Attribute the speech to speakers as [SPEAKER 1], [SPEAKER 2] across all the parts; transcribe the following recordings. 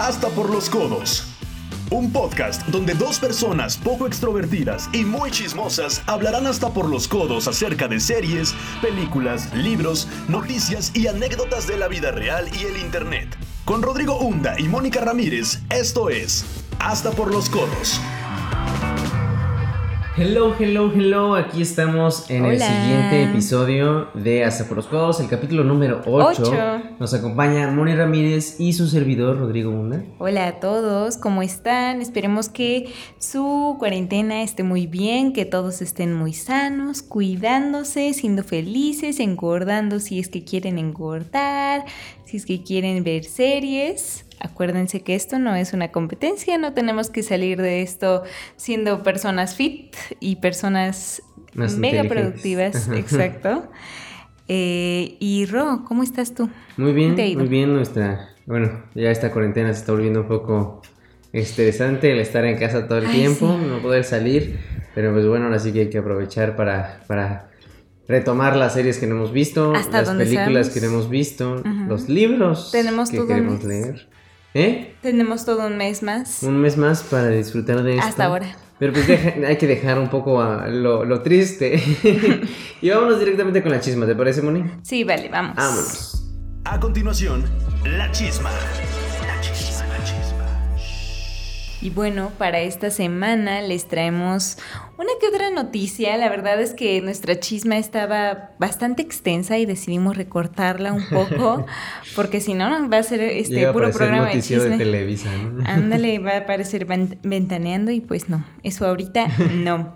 [SPEAKER 1] Hasta por los codos. Un podcast donde dos personas poco extrovertidas y muy chismosas hablarán hasta por los codos acerca de series, películas, libros, noticias y anécdotas de la vida real y el Internet. Con Rodrigo Hunda y Mónica Ramírez, esto es Hasta por los codos.
[SPEAKER 2] Hello, hello, hello. Aquí estamos en el siguiente episodio de Hasta por los Codos, el capítulo número 8.
[SPEAKER 3] Ocho.
[SPEAKER 2] Nos acompaña Moni Ramírez y su servidor Rodrigo Hunda.
[SPEAKER 3] Hola a todos, ¿cómo están? Esperemos que su cuarentena esté muy bien, que todos estén muy sanos, cuidándose, siendo felices, engordando si es que quieren engordar, si es que quieren ver series. Acuérdense que esto no es una competencia, no tenemos que salir de esto siendo personas fit y personas
[SPEAKER 2] Más
[SPEAKER 3] mega productivas, exacto. Eh, y Ro, ¿cómo estás tú?
[SPEAKER 2] Muy bien, muy bien. Nuestra, bueno, ya esta cuarentena se está volviendo un poco estresante el estar en casa todo el
[SPEAKER 3] Ay,
[SPEAKER 2] tiempo,
[SPEAKER 3] sí.
[SPEAKER 2] no poder salir. Pero pues bueno, ahora sí que hay que aprovechar para, para retomar las series que no hemos visto,
[SPEAKER 3] Hasta
[SPEAKER 2] las películas que no hemos visto, los libros
[SPEAKER 3] Tenemos
[SPEAKER 2] que queremos
[SPEAKER 3] mes.
[SPEAKER 2] leer. ¿Eh?
[SPEAKER 3] Tenemos todo un mes más.
[SPEAKER 2] Un mes más para disfrutar de esto.
[SPEAKER 3] Hasta ahora.
[SPEAKER 2] Pero pues deja- hay que dejar un poco a lo, lo triste. y vámonos directamente con la chisma, ¿te parece, Moni?
[SPEAKER 3] Sí, vale, vamos.
[SPEAKER 2] Vámonos.
[SPEAKER 1] A continuación, la chisma.
[SPEAKER 3] Y bueno, para esta semana les traemos una que otra noticia. La verdad es que nuestra chisma estaba bastante extensa y decidimos recortarla un poco, porque si no va a ser este
[SPEAKER 2] Llega
[SPEAKER 3] puro programa de chisme.
[SPEAKER 2] de Televisa, ¿no?
[SPEAKER 3] Ándale, va a aparecer ventaneando y pues no, eso ahorita no.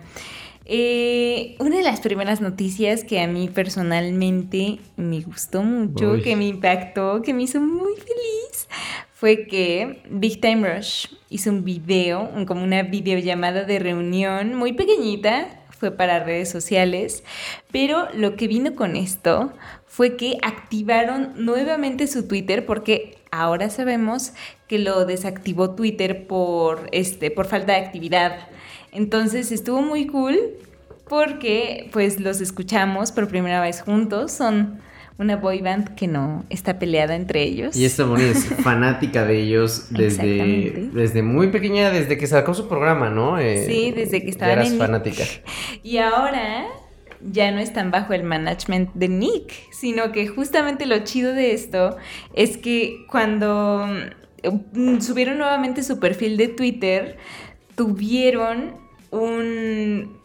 [SPEAKER 3] Eh, una de las primeras noticias que a mí personalmente me gustó mucho,
[SPEAKER 2] Uy.
[SPEAKER 3] que me impactó, que me hizo muy feliz, fue que Big Time Rush hizo un video, como una videollamada de reunión muy pequeñita, fue para redes sociales, pero lo que vino con esto fue que activaron nuevamente su Twitter porque ahora sabemos que lo desactivó Twitter por este por falta de actividad. Entonces estuvo muy cool porque pues los escuchamos por primera vez juntos, son una boy band que no está peleada entre ellos.
[SPEAKER 2] Y esta Moni es fanática de ellos desde, desde muy pequeña, desde que sacó su programa, ¿no? Eh,
[SPEAKER 3] Sí, desde que
[SPEAKER 2] ya
[SPEAKER 3] estaban
[SPEAKER 2] eras
[SPEAKER 3] en-
[SPEAKER 2] fanática.
[SPEAKER 3] Y ahora ya no están bajo el management de Nick, sino que justamente lo chido de esto es que cuando mm, subieron nuevamente su perfil de Twitter, tuvieron un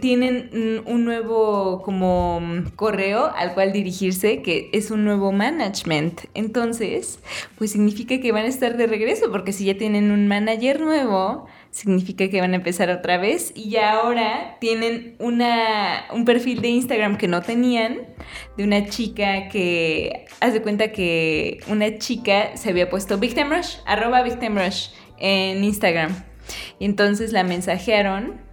[SPEAKER 3] tienen mm, un nuevo como mm, correo al cual dirigirse que es un nuevo management. Entonces, pues significa que van a estar de regreso porque si ya tienen un manager nuevo, significa que van a empezar otra vez y ahora tienen una, un perfil de Instagram que no tenían de una chica que, haz de cuenta que una chica se había puesto Big Time Rush, arroba Big Time Rush en Instagram. Y entonces la mensajearon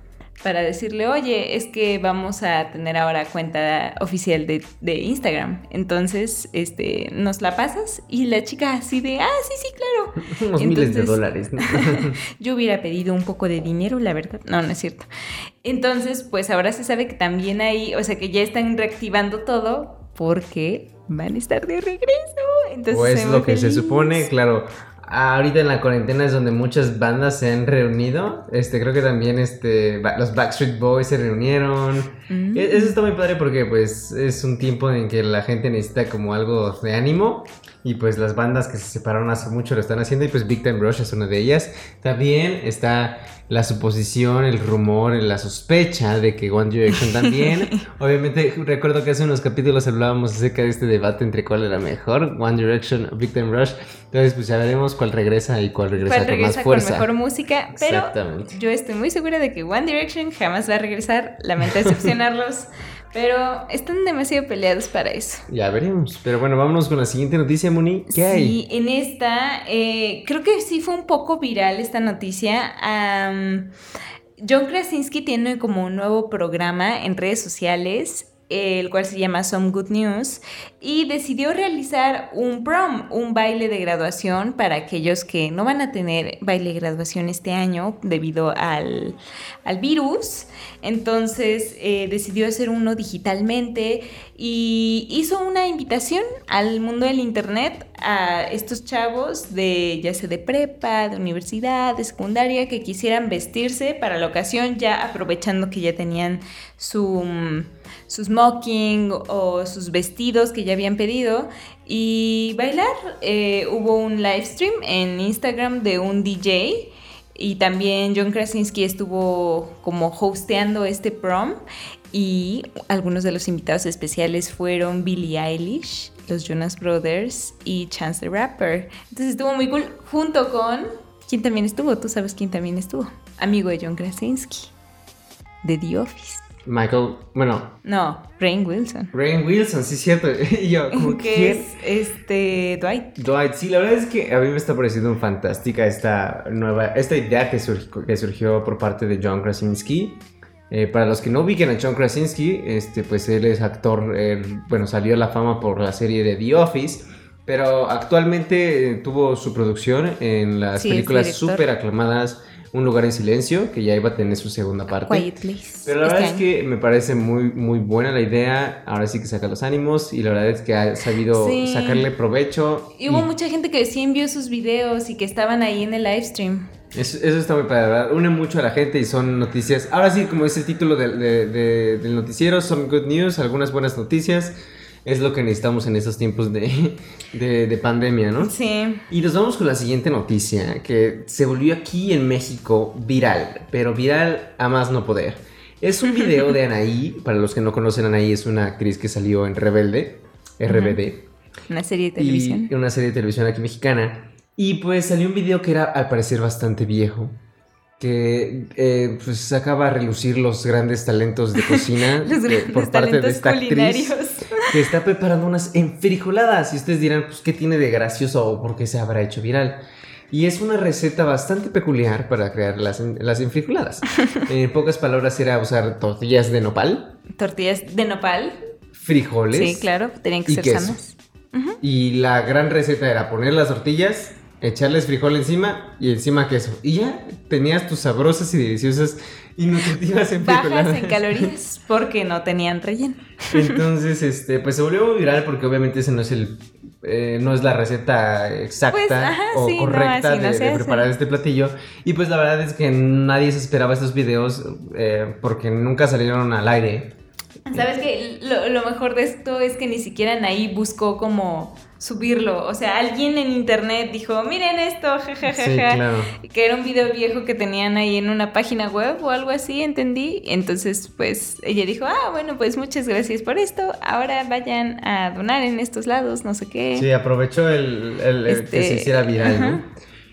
[SPEAKER 3] para decirle, oye, es que vamos a tener ahora cuenta oficial de, de Instagram. Entonces, este, ¿nos la pasas? Y la chica así de, ah, sí, sí, claro.
[SPEAKER 2] Unos miles de dólares. ¿no?
[SPEAKER 3] Yo hubiera pedido un poco de dinero, la verdad. No, no es cierto. Entonces, pues ahora se sabe que también hay, o sea, que ya están reactivando todo porque van a estar de regreso. Entonces,
[SPEAKER 2] Pues
[SPEAKER 3] estoy
[SPEAKER 2] lo que se supone, claro. Ahorita en la cuarentena es donde muchas bandas se han reunido. Este, creo que también este, los Backstreet Boys se reunieron.
[SPEAKER 3] Mm.
[SPEAKER 2] E- Eso está muy padre porque pues es un tiempo en que la gente necesita como algo de ánimo. Y pues las bandas que se separaron hace mucho lo están haciendo y pues Big Time Rush es una de ellas. También está la suposición, el rumor, la sospecha de que One Direction también. Obviamente recuerdo que hace unos capítulos hablábamos acerca de este debate entre cuál era mejor, One Direction o Big Time Rush. Entonces pues ya veremos cuál regresa y cuál regresa
[SPEAKER 3] ¿Cuál
[SPEAKER 2] con
[SPEAKER 3] regresa
[SPEAKER 2] más
[SPEAKER 3] con
[SPEAKER 2] fuerza.
[SPEAKER 3] mejor música? Pero yo estoy muy segura de que One Direction jamás va a regresar. Lamento decepcionarlos. Pero están demasiado peleados para eso.
[SPEAKER 2] Ya veremos. Pero bueno, vámonos con la siguiente noticia, Moni. ¿Qué hay?
[SPEAKER 3] Sí, en esta, eh, creo que sí fue un poco viral esta noticia. Am, John Krasinski tiene como un nuevo programa en redes sociales el cual se llama Some Good News, y decidió realizar un prom, un baile de graduación para aquellos que no van a tener baile de graduación este año debido al, virus. Entonces eh, decidió hacer uno digitalmente y hizo una invitación al mundo del Internet a estos chavos de ya sea de prepa, de universidad, de secundaria, que quisieran vestirse para la ocasión, ya aprovechando que ya tenían su su smoking o sus vestidos que ya habían pedido y bailar. Eh, hubo un live stream en Instagram de un DJ y también John Krasinski estuvo como hosteando este prom y algunos de los invitados especiales fueron Billie Eilish, los Jonas Brothers y Chance the Rapper. Entonces estuvo muy cool junto con... ¿Quién también estuvo? Tú sabes quién también estuvo. Amigo de John Krasinski, de The Office.
[SPEAKER 2] Michael, bueno.
[SPEAKER 3] No, Rain Wilson.
[SPEAKER 2] Rain Wilson, sí, cierto. yo, como
[SPEAKER 3] que es este Dwight.
[SPEAKER 2] Dwight, sí, la verdad es que a mí me está pareciendo fantástica esta nueva, esta idea que surgió, que surgió por parte de John Krasinski. Eh, para los que no ubiquen a John Krasinski, este, pues él es actor, bueno, salió a la fama por la serie de The Office, pero actualmente tuvo su producción en las películas súper aclamadas un lugar en silencio, que ya iba a tener su segunda parte.
[SPEAKER 3] Quiet Place.
[SPEAKER 2] Pero la verdad es que me parece muy, muy buena la idea. Ahora sí que saca los ánimos y la verdad es que ha sabido sacarle provecho.
[SPEAKER 3] Y hubo mucha gente que sí envió sus videos y que estaban ahí en el live stream.
[SPEAKER 2] Eso, está muy padre, ¿verdad? Une mucho a la gente y son noticias. Ahora sí, como es el título del noticiero, son good news, algunas buenas noticias es lo que necesitamos en estos tiempos de, de, pandemia, ¿no?
[SPEAKER 3] Sí.
[SPEAKER 2] Y nos vamos con la siguiente noticia, que se volvió aquí en México viral, pero viral a más no poder. Es un video de Anaí, para los que no conocen, Anaí es una actriz que salió en Rebelde, RBD.
[SPEAKER 3] Una serie de televisión.
[SPEAKER 2] Y una serie de televisión aquí mexicana. Y pues salió un video que era al parecer bastante viejo que eh, pues sacaba a relucir los grandes talentos de cocina por parte de esta actriz que está preparando unas enfrijoladas. Y ustedes dirán pues qué tiene de gracioso o por qué se habrá hecho viral y es una receta bastante peculiar para crear las, las enfrijoladas. En pocas palabras era usar tortillas de nopal.
[SPEAKER 3] Tortillas de nopal.
[SPEAKER 2] Frijoles.
[SPEAKER 3] Sí claro tenían que ser sanas.
[SPEAKER 2] Y la gran receta era poner las tortillas echarles frijol encima y encima queso. Y ya tenías tus sabrosas y deliciosas y nutritivas
[SPEAKER 3] en Bajas en calorías porque no tenían relleno.
[SPEAKER 2] Entonces, este, pues se volvió viral porque obviamente ese no es el eh, no es la receta exacta pues, o correcta de, preparar este platillo. Y pues la verdad es que nadie se esperaba estos videos eh, porque nunca salieron al aire.
[SPEAKER 3] ¿Sabes qué? Lo, lo mejor de esto es que ni siquiera ahí buscó como subirlo. O sea, alguien en internet dijo, miren esto, jajajaja. Que era un video viejo que tenían ahí en una página web o algo así, entendí. Entonces, pues ella dijo, ah, bueno, pues muchas gracias por esto. Ahora vayan a donar en estos lados, no sé qué.
[SPEAKER 2] Sí, aprovechó el, que se este, hiciera viral, ¿no?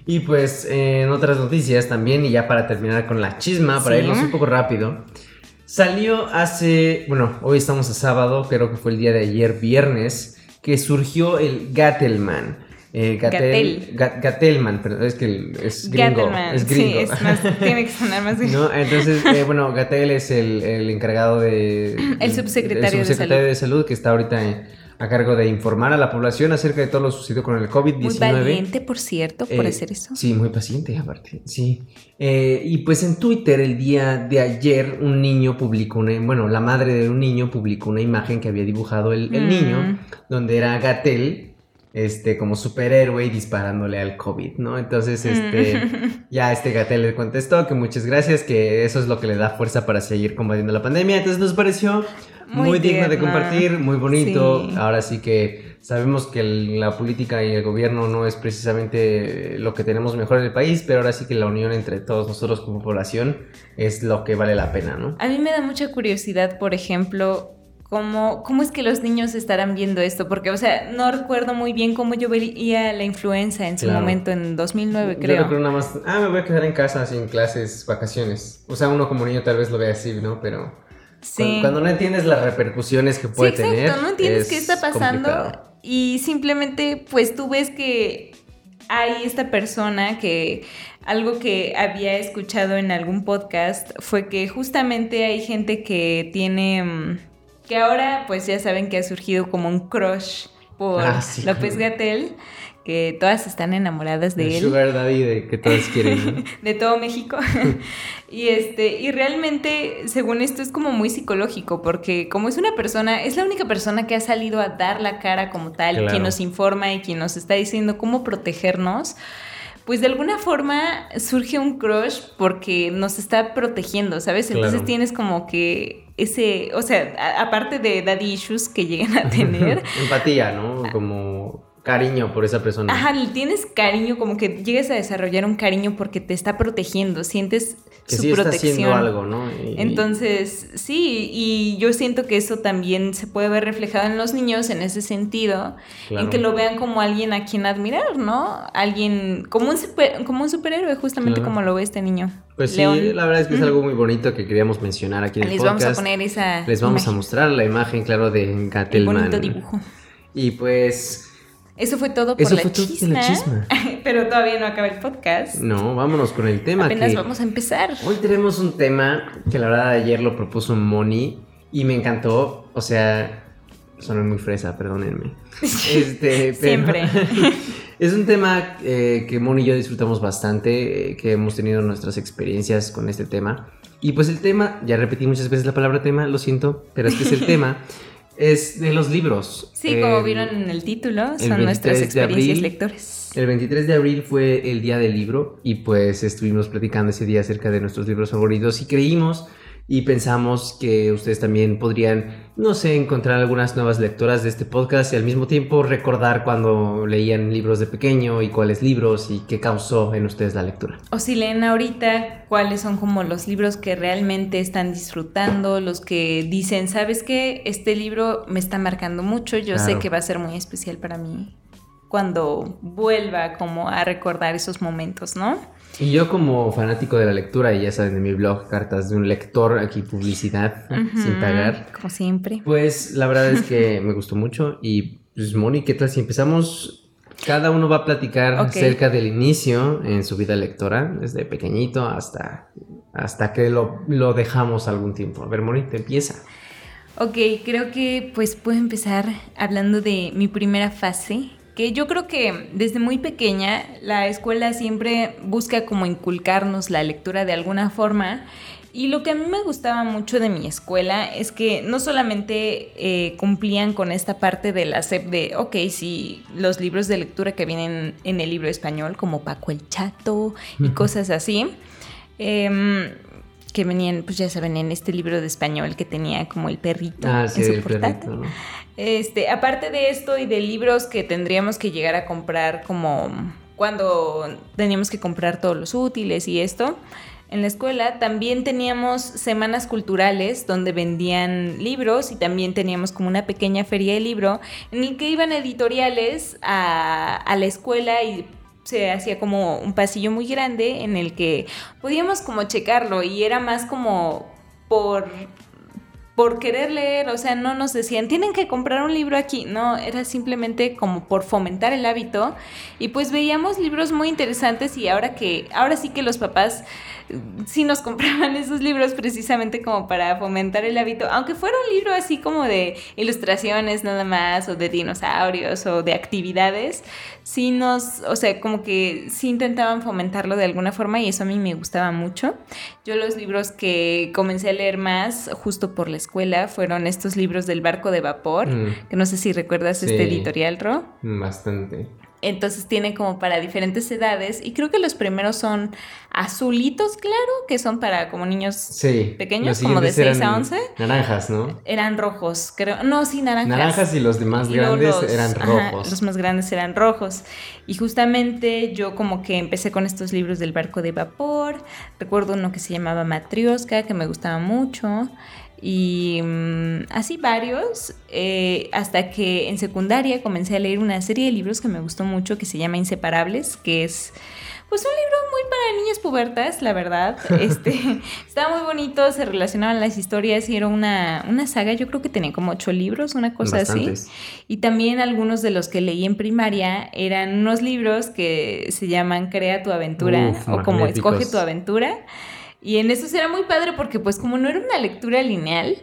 [SPEAKER 2] Y pues en otras noticias también, y ya para terminar con la chisma, para irnos un poco rápido. Salió hace, bueno, hoy estamos a sábado, creo que fue el día de ayer, viernes que surgió el Gattelman. Eh, Gatel, Gatelman, pero es que es gringo. Es gringo.
[SPEAKER 3] Sí, es más, tiene que sonar más
[SPEAKER 2] ¿No? Entonces, eh, bueno, Gatel es el, el encargado de.
[SPEAKER 3] El subsecretario,
[SPEAKER 2] el subsecretario de, salud. que está ahorita a cargo de informar a la población acerca de todo lo sucedido con el COVID-19. Muy
[SPEAKER 3] valiente, por cierto, por
[SPEAKER 2] eh,
[SPEAKER 3] hacer eso.
[SPEAKER 2] Sí, muy paciente, aparte. Sí. Eh, y pues en Twitter, el día de ayer, un niño publicó una. Bueno, la madre de un niño publicó una imagen que había dibujado el, mm. niño, donde era Gatel este, como superhéroe y disparándole al COVID, ¿no? Entonces, este, mm. ya este Gatel le contestó que muchas gracias, que eso es lo que le da fuerza para seguir combatiendo la pandemia. Entonces nos pareció muy, digno de compartir, muy bonito. Ahora sí que sabemos que la política y el gobierno no es precisamente lo que tenemos mejor en el país, pero ahora sí que la unión entre todos nosotros como población es lo que vale la pena, ¿no?
[SPEAKER 3] A mí me da mucha curiosidad, por ejemplo, cómo, cómo es que los niños estarán viendo esto, porque, o sea, no recuerdo muy bien cómo yo veía la influenza en su momento, en 2009, creo.
[SPEAKER 2] Yo recuerdo nada más, ah, me voy a quedar en casa sin clases, vacaciones. O sea, uno como niño tal vez lo vea así, ¿no? Pero... Cuando, no entiendes las repercusiones que puede sí, exacto, tener.
[SPEAKER 3] No entiendes qué está pasando y simplemente pues tú ves que hay esta persona que algo que había escuchado en algún podcast fue que justamente hay gente que tiene mm, que ahora pues ya saben que ha surgido como un crush por
[SPEAKER 2] Ah, sí.
[SPEAKER 3] López Gatel, que todas están enamoradas de
[SPEAKER 2] El
[SPEAKER 3] él.
[SPEAKER 2] Sugar Daddy de que todos quieren. ¿no?
[SPEAKER 3] de todo México. y este, y realmente, según esto, es como muy psicológico, porque como es una persona, es la única persona que ha salido a dar la cara como tal,
[SPEAKER 2] Claro.
[SPEAKER 3] quien nos informa y quien nos está diciendo cómo protegernos. Pues de alguna forma surge un crush porque nos está protegiendo, ¿sabes? Entonces
[SPEAKER 2] Claro.
[SPEAKER 3] tienes como que ese, o sea, a- aparte de daddy issues que llegan a tener,
[SPEAKER 2] Empatía, ¿no? Como cariño por esa persona.
[SPEAKER 3] Ajá, tienes cariño, como que llegues a desarrollar un cariño porque te está protegiendo, sientes
[SPEAKER 2] que
[SPEAKER 3] su
[SPEAKER 2] sí está
[SPEAKER 3] protección.
[SPEAKER 2] haciendo algo, ¿no? Y-
[SPEAKER 3] Entonces, sí, y yo siento que eso también se puede ver reflejado en los niños en ese sentido,
[SPEAKER 2] Claro.
[SPEAKER 3] en que lo vean como alguien a quien admirar, ¿no? Alguien, como un, super- como un superhéroe, justamente
[SPEAKER 2] Claro.
[SPEAKER 3] como lo ve este niño.
[SPEAKER 2] Pues sí,
[SPEAKER 3] León.
[SPEAKER 2] la verdad es que es algo muy bonito que queríamos mencionar aquí en el
[SPEAKER 3] Les
[SPEAKER 2] podcast.
[SPEAKER 3] vamos a poner esa
[SPEAKER 2] Les vamos a mostrar la imagen, claro, de
[SPEAKER 3] el
[SPEAKER 2] Gatelman.
[SPEAKER 3] bonito dibujo.
[SPEAKER 2] Y pues,
[SPEAKER 3] Eso fue todo por
[SPEAKER 2] Eso
[SPEAKER 3] la
[SPEAKER 2] fue todo
[SPEAKER 3] chisma.
[SPEAKER 2] la chisma.
[SPEAKER 3] Pero todavía no acaba el podcast.
[SPEAKER 2] no, vámonos con el tema.
[SPEAKER 3] Apenas
[SPEAKER 2] que
[SPEAKER 3] vamos a empezar.
[SPEAKER 2] Hoy tenemos un tema que la verdad ayer lo propuso Moni y me encantó. O sea, soné muy fresa, perdónenme. Este,
[SPEAKER 3] Siempre.
[SPEAKER 2] es un tema eh, que Moni y yo disfrutamos bastante, eh, que hemos tenido nuestras experiencias con este tema. Y pues el tema, ya repetí muchas veces la palabra tema, lo siento, pero es que es el tema, es de los libros.
[SPEAKER 3] Sí, como vieron en el título, son
[SPEAKER 2] 23
[SPEAKER 3] nuestras experiencias lectores.
[SPEAKER 2] El 23 de abril fue el día del libro y pues estuvimos platicando ese día acerca de nuestros libros favoritos y creímos y pensamos que ustedes también podrían, no sé, encontrar algunas nuevas lectoras de este podcast y al mismo tiempo recordar cuando leían libros de pequeño y cuáles libros y qué causó en ustedes la lectura.
[SPEAKER 3] O si leen ahorita cuáles son como los libros que realmente están disfrutando, los que dicen, ¿sabes qué? Este libro me está marcando mucho, yo sé que va a ser muy especial para mí cuando vuelva como a recordar esos momentos, ¿no?
[SPEAKER 2] Y yo como fanático de la lectura, y ya saben de mi blog, Cartas de un lector, aquí publicidad sin pagar,
[SPEAKER 3] Como siempre.
[SPEAKER 2] Pues la verdad es que me gustó mucho y pues Moni, ¿qué tal si empezamos? Cada uno va a platicar
[SPEAKER 3] Ok.
[SPEAKER 2] acerca del inicio en su vida lectora, desde pequeñito hasta, hasta que lo, lo dejamos algún tiempo. A ver, Moni, te empieza.
[SPEAKER 3] Ok, creo que pues puedo empezar hablando de mi primera fase, que yo creo que desde muy pequeña la escuela siempre busca como inculcarnos la lectura de alguna forma. Y lo que a mí me gustaba mucho de mi escuela es que no solamente eh, cumplían con esta parte de la SEP de, ok, sí, los libros de lectura que vienen en el libro español, como Paco el Chato y cosas así, em, que venían, pues ya saben, en este libro de español que tenía como el perrito
[SPEAKER 2] Ah, sí,
[SPEAKER 3] en su
[SPEAKER 2] el perrito, ¿no?
[SPEAKER 3] Este, aparte de esto y de libros que tendríamos que llegar a comprar como cuando teníamos que comprar todos los útiles y esto, en la escuela también teníamos semanas culturales donde vendían libros y también teníamos como una pequeña feria de libro en el que iban editoriales a, a la escuela y se hacía como un pasillo muy grande en el que podíamos como checarlo y era más como por por querer leer, o sea, no nos decían, tienen que comprar un libro aquí, no, era simplemente como por fomentar el hábito y pues veíamos libros muy interesantes y ahora que, ahora sí que los papás sí nos compraban esos libros precisamente como para fomentar el hábito, aunque fuera un libro así como de ilustraciones nada más o de dinosaurios o de actividades, sí nos, o sea, como que sí intentaban fomentarlo de alguna forma y eso a mí me gustaba mucho. Yo los libros que comencé a leer más justo por la escuela fueron estos libros del barco de vapor,
[SPEAKER 2] Mm,
[SPEAKER 3] que no sé si recuerdas
[SPEAKER 2] Sí.
[SPEAKER 3] este editorial, Ro.
[SPEAKER 2] bastante.
[SPEAKER 3] Entonces tiene como para diferentes edades y creo que los primeros son azulitos, claro, que son para como niños
[SPEAKER 2] Sí.
[SPEAKER 3] Pequeños, como de
[SPEAKER 2] siguientes
[SPEAKER 3] 6 a
[SPEAKER 2] eran
[SPEAKER 3] 11.
[SPEAKER 2] Naranjas, ¿no?
[SPEAKER 3] eran rojos, creo. No, sí, naranjas.
[SPEAKER 2] Naranjas y los demás
[SPEAKER 3] Y
[SPEAKER 2] grandes
[SPEAKER 3] los-
[SPEAKER 2] eran
[SPEAKER 3] ajá,
[SPEAKER 2] rojos.
[SPEAKER 3] los más grandes eran rojos. Y justamente yo como que empecé con estos libros del barco de vapor. Recuerdo uno que se llamaba Matrioska, que me gustaba mucho. Y mm, así varios, eh, hasta que en secundaria comencé a leer una serie de libros que me gustó mucho, que se llama Inseparables, que es pues un libro muy para niñas pubertas, la verdad. Este, estaba muy bonito, se relacionaban las historias y era una, una saga, yo creo que tenía como ocho libros, una cosa así. Y también algunos de los que leí en primaria eran unos libros que se llaman Crea tu aventura
[SPEAKER 2] Uf,
[SPEAKER 3] o como. Escoge tu aventura. Y en esos era muy padre porque pues como no era una lectura lineal,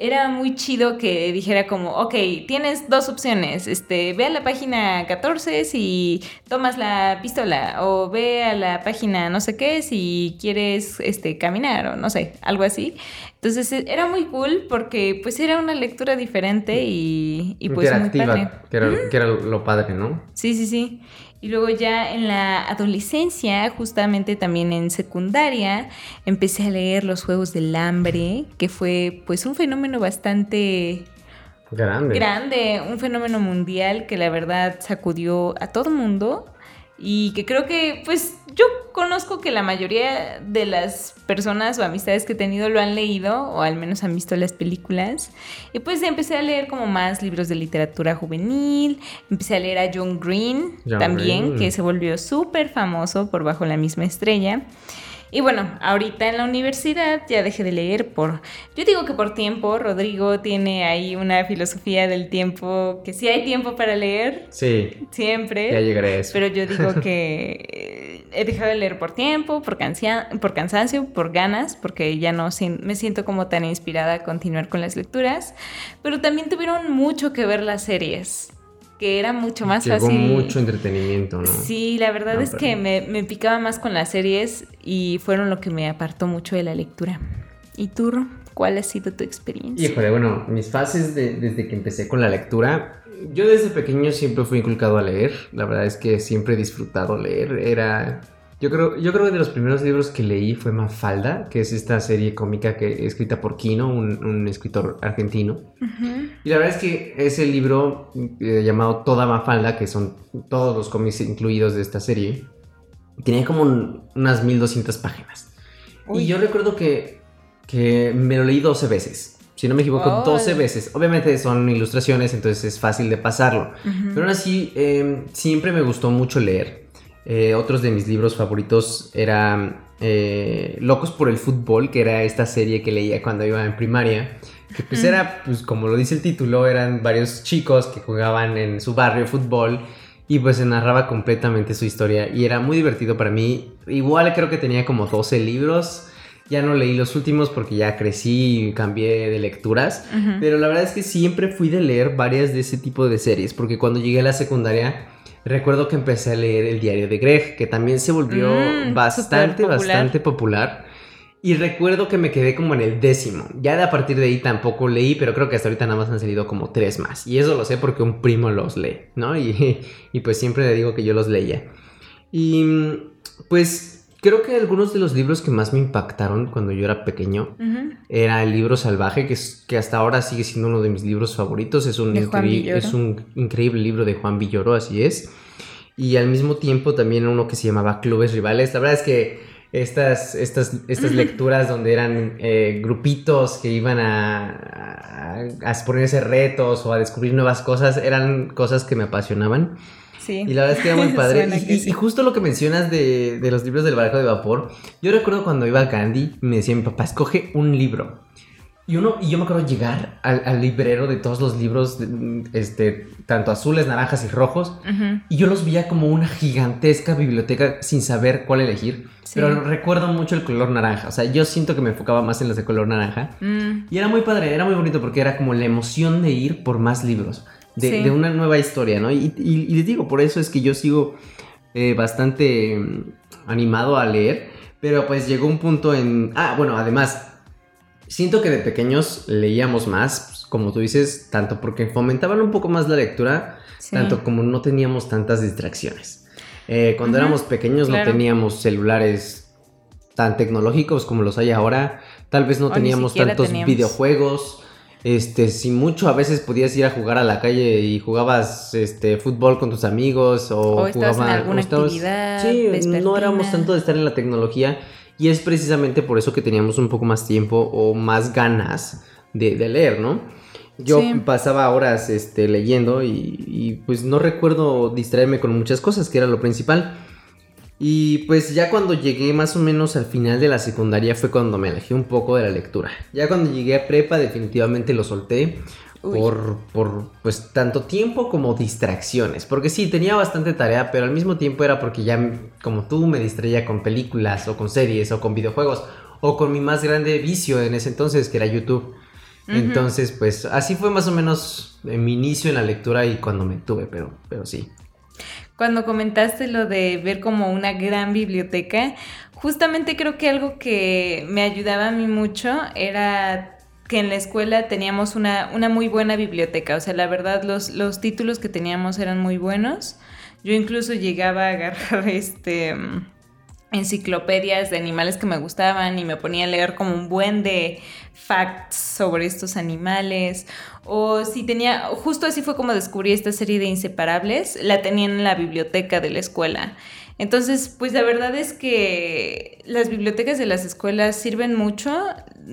[SPEAKER 3] era muy chido que dijera como, ok, tienes dos opciones, este, ve a la página 14 si tomas la pistola o ve a la página no sé qué si quieres este, caminar o no sé, algo así. Entonces e, era muy cool porque pues era una lectura diferente y, y pues muy padre.
[SPEAKER 2] Que era, que era lo padre, ¿no?
[SPEAKER 3] Sí, sí, sí. Y luego ya en la adolescencia, justamente también en secundaria, empecé a leer Los Juegos del Hambre, que fue pues un fenómeno bastante
[SPEAKER 2] grande.
[SPEAKER 3] Grande, un fenómeno mundial que la verdad sacudió a todo mundo y que creo que, pues, yo conozco que la mayoría de las personas o amistades que he tenido lo han leído, o al menos han visto las películas. Y pues empecé a leer como más libros de literatura juvenil, empecé a leer a John Green también, que se volvió súper famoso por Bajo la misma estrella. Y bueno, ahorita en la universidad ya dejé de leer por, yo digo que por tiempo, Rodrigo tiene ahí una filosofía del tiempo, que si hay tiempo para leer.
[SPEAKER 2] Sí.
[SPEAKER 3] Siempre.
[SPEAKER 2] Ya llegaré a eso.
[SPEAKER 3] Pero yo digo que eh, he dejado de leer por tiempo, por, por cansancio, por ganas, porque ya no me siento como tan inspirada a continuar con las lecturas. Pero también tuvieron mucho que ver las series que era mucho más
[SPEAKER 2] Llegó
[SPEAKER 3] fácil.
[SPEAKER 2] mucho entretenimiento, ¿no?
[SPEAKER 3] Sí, la verdad es que me, me, picaba más con las series y fueron lo que me apartó mucho de la lectura. ¿Y tú, cuál ha sido tu experiencia?
[SPEAKER 2] Híjole, bueno, mis fases desde que empecé con la lectura, yo desde pequeño siempre fui inculcado a leer. La verdad es que siempre he disfrutado leer. Era yo creo, yo creo que de los primeros libros que leí fue Mafalda, que es esta serie cómica que escrita por Kino, un, escritor argentino. Y la verdad es que ese libro eh, llamado Toda Mafalda, que son todos los cómics incluidos de esta serie, tenía como unas 1200 páginas. Y yo recuerdo que, que me lo leí 12 veces. Si no me equivoco, 12 veces. Obviamente son ilustraciones, entonces es fácil de pasarlo. Pero aún así, em, siempre me gustó mucho leer. Eh, otros de mis libros favoritos eran eh, Locos por el Fútbol, que era esta serie que leía cuando iba en primaria. Que pues era, pues como lo dice el título, eran varios chicos que jugaban en su barrio fútbol y pues se narraba completamente su historia y era muy divertido para mí. Igual creo que tenía como 12 libros. Ya no leí los últimos porque ya crecí y cambié de lecturas. Pero la verdad es que siempre fui de leer varias de ese tipo de series. Porque cuando llegué a la secundaria Recuerdo que empecé a leer el diario de Greg, que también se volvió mm, bastante, bastante popular. Y recuerdo que me quedé como en el décimo. Ya de a partir de ahí tampoco leí, pero creo que hasta ahorita nada más han salido como tres más. Y eso lo sé porque un primo los lee, ¿no? Y, y pues siempre le digo que yo los leía. Y pues Creo que algunos de los libros que más me impactaron cuando yo era pequeño era el libro Salvaje, que, es, que hasta ahora sigue siendo uno de mis libros favoritos. Es un, es un increíble libro de Juan Villoro, así es. Y al mismo tiempo también uno que se llamaba Clubes Rivales. La verdad es que estas, estas, estas lecturas donde eran eh, grupitos que iban a, a, a ponerse retos o a descubrir nuevas cosas, eran cosas que me apasionaban. Y la verdad es que era muy padre. y, justo lo que mencionas de, los libros del barco de vapor, yo recuerdo cuando iba a Gandhi, me decía mi papá, escoge un libro. Y, uno, y yo me acuerdo llegar al, librero de todos los libros, este, tanto azules, naranjas y rojos, y yo los veía como una gigantesca biblioteca sin saber cuál elegir. Pero recuerdo mucho el color naranja, o sea, yo siento que me enfocaba más en los de color naranja. Mm. Y era muy padre, era muy bonito porque era como la emoción de ir por más libros de, una nueva historia, ¿no? Y, les digo, por eso es que yo sigo eh, bastante mm, animado a leer, pero pues llegó un punto en... Ah, bueno, además, siento que de pequeños leíamos más, pues, como tú dices, tanto porque fomentaban un poco más la lectura, tanto como no teníamos tantas distracciones. Eh, cuando éramos pequeños no teníamos celulares tan tecnológicos como los hay ahora, tal vez no teníamos tantos videojuegos, este, si mucho a veces podías ir a jugar a la calle y jugabas este fútbol con tus amigos o,
[SPEAKER 3] o en alguna actividad.
[SPEAKER 2] Sí, no éramos tanto de estar en la tecnología y es precisamente por eso que teníamos un poco más tiempo o más ganas de, leer, ¿no? Yo pasaba horas este, leyendo y, y pues no recuerdo distraerme con muchas cosas, que era lo principal. Y pues ya cuando llegué más o menos al final de la secundaria fue cuando me alejé un poco de la lectura. Ya cuando llegué a prepa definitivamente lo solté por, por pues tanto tiempo como distracciones. Porque sí, tenía bastante tarea, pero al mismo tiempo era porque ya como tú me distraía con películas o con series o con videojuegos o con mi más grande vicio en ese entonces que era YouTube. Entonces, pues así fue más o menos mi inicio en la lectura y cuando me tuve, pero, pero sí.
[SPEAKER 3] Cuando comentaste lo de ver como una gran biblioteca, justamente creo que algo que me ayudaba a mí mucho era que en la escuela teníamos una, una muy buena biblioteca. O sea, la verdad, los, los títulos que teníamos eran muy buenos. Yo incluso llegaba a agarrar este enciclopedias de animales que me gustaban y me ponía a leer como un buen de facts sobre estos animales. O si tenía justo así fue como descubrí esta serie de inseparables la tenía en la biblioteca de la escuela entonces, pues la verdad es que las bibliotecas de las escuelas sirven mucho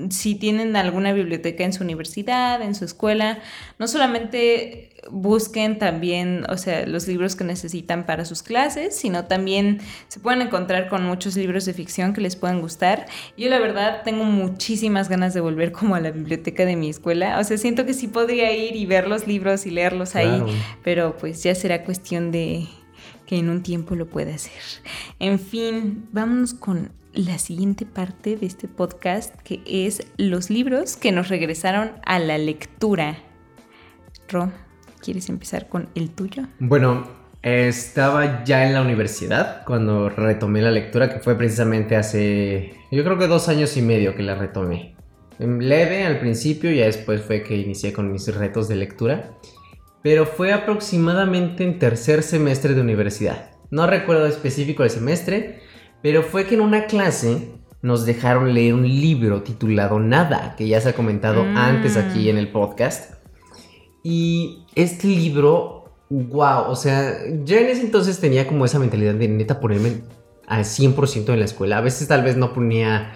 [SPEAKER 3] si tienen alguna biblioteca en su universidad, en su escuela. No solamente busquen también, o sea, los libros que necesitan para sus clases, sino también se pueden encontrar con muchos libros de ficción que les puedan gustar. Yo la verdad tengo muchísimas ganas de volver como a la biblioteca de mi escuela. O sea, siento que sí podría ir y ver los libros y leerlos ahí, pero pues ya será cuestión de que en un tiempo lo puede hacer. En fin, vámonos con la siguiente parte de este podcast, que es los libros que nos regresaron a la lectura. Ro, ¿quieres empezar con el tuyo?
[SPEAKER 2] Bueno, estaba ya en la universidad cuando retomé la lectura, que fue precisamente hace, yo creo que dos años y medio que la retomé. Leve al principio, y después fue que inicié con mis retos de lectura pero fue aproximadamente en tercer semestre de universidad. No recuerdo específico el semestre, pero fue que en una clase nos dejaron leer un libro titulado Nada, que ya se ha comentado mm. antes aquí en el podcast. Y este libro, wow, o sea, yo en ese entonces tenía como esa mentalidad de neta ponerme al 100% en la escuela. A veces tal vez no ponía,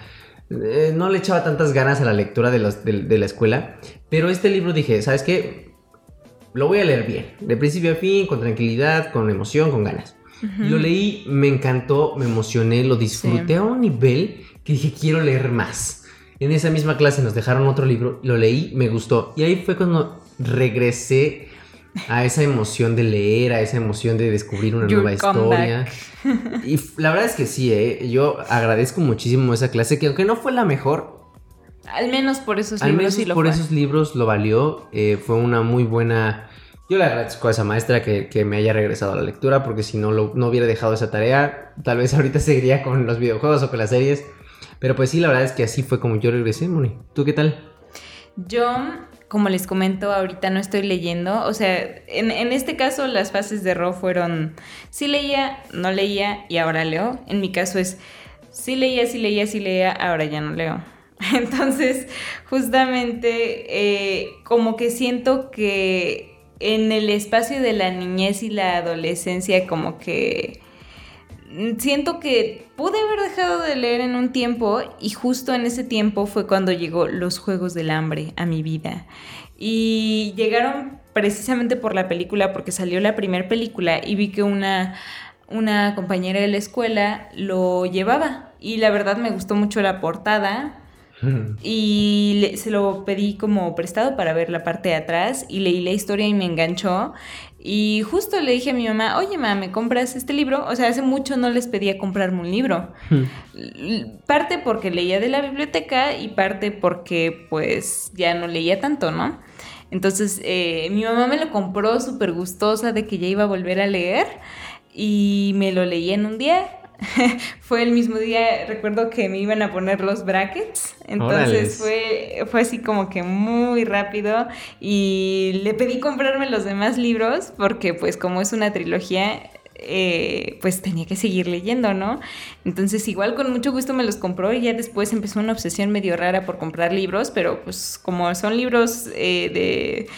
[SPEAKER 2] eh, no le echaba tantas ganas a la lectura de, de la escuela, pero este libro dije, ¿sabes qué? Lo voy a leer bien, de principio a fin, con tranquilidad, con emoción, con ganas. Lo leí, me encantó, me emocioné, lo disfruté a un nivel que dije, quiero leer más. En esa misma clase nos dejaron otro libro, lo leí, me gustó. Y ahí fue cuando regresé a esa emoción de leer, a esa emoción de descubrir una nueva historia. Y la verdad es que sí, ¿eh? yo agradezco muchísimo esa clase, que aunque no fue la mejor,
[SPEAKER 3] al menos por esos libros.
[SPEAKER 2] Al menos por esos libros lo valió. Eh, fue una muy buena. Yo le agradezco a esa maestra que, me haya regresado a la lectura, porque si no, lo, no hubiera dejado esa tarea, tal vez ahorita seguiría con los videojuegos o con las series. Pero pues sí, la verdad es que así fue como yo regresé, Moni. ¿Tú qué tal?
[SPEAKER 3] Yo, como les comento, ahorita no estoy leyendo. O sea, en, en este caso las fases de Ro fueron sí leía, no leía y ahora leo. En mi caso es sí leía, sí leía, sí leía, ahora ya no leo. Entonces, justamente, eh, como que siento que en el espacio de la niñez y la adolescencia, como que siento que pude haber dejado de leer en un tiempo y justo en ese tiempo fue cuando llegó los Juegos del Hambre a mi vida. Y llegaron precisamente por la película, porque salió la primera película y vi que una, una compañera de la escuela lo llevaba. Y la verdad me gustó mucho la portada, y se lo pedí como prestado para ver la parte de atrás y leí la historia y me enganchó. Y justo le dije a mi mamá, oye mamá, ¿me compras este libro? O sea, hace mucho no les pedía comprarme un libro. Parte porque leía de la biblioteca y parte porque pues ya no leía tanto, ¿no? Entonces eh, mi mamá me lo compró súper gustosa de que ya iba a volver a leer y me lo leí en un día fue el mismo día, recuerdo que me iban a poner los brackets, entonces fue, fue así como que muy rápido y le pedí comprarme los demás libros porque pues como es una trilogía, eh, pues tenía que seguir leyendo, ¿no? Entonces igual con mucho gusto me los compró y ya después empezó una obsesión medio rara por comprar libros, pero pues como son libros eh, de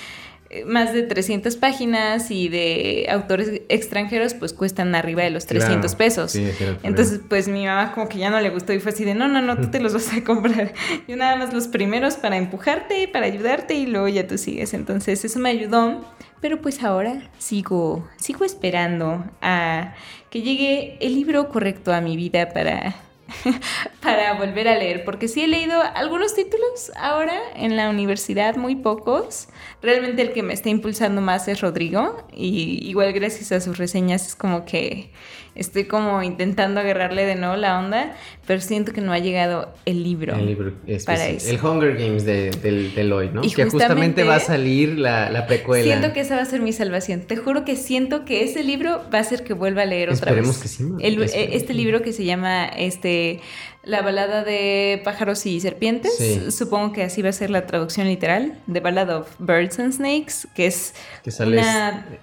[SPEAKER 3] más de 300 páginas y de autores extranjeros pues cuestan arriba de los 300 pesos. Entonces pues mi mamá como que ya no le gustó y fue así de no, no, no, tú te los vas a comprar. Yo nada más los primeros para empujarte, para ayudarte y luego ya tú sigues. Entonces eso me ayudó. Pero pues ahora sigo, sigo esperando a que llegue el libro correcto a mi vida para para volver a leer, porque sí he leído algunos títulos ahora en la universidad, muy pocos. Realmente el que me está impulsando más es Rodrigo y igual gracias a sus reseñas es como que estoy como intentando agarrarle de nuevo la onda, pero siento que no ha llegado el libro.
[SPEAKER 2] El libro
[SPEAKER 3] para eso.
[SPEAKER 2] El Hunger Games de, del, del hoy, ¿no? que justamente, va a salir la, la, precuela.
[SPEAKER 3] Siento que esa va a ser mi salvación. Te juro que siento que ese libro va a ser que vuelva a leer otra
[SPEAKER 2] Esperemos
[SPEAKER 3] vez.
[SPEAKER 2] que sí.
[SPEAKER 3] Eh, este libro que se llama este La balada de pájaros y serpientes. Supongo que así va a ser la traducción literal. The Ballad of Birds and Snakes, que es
[SPEAKER 2] que sale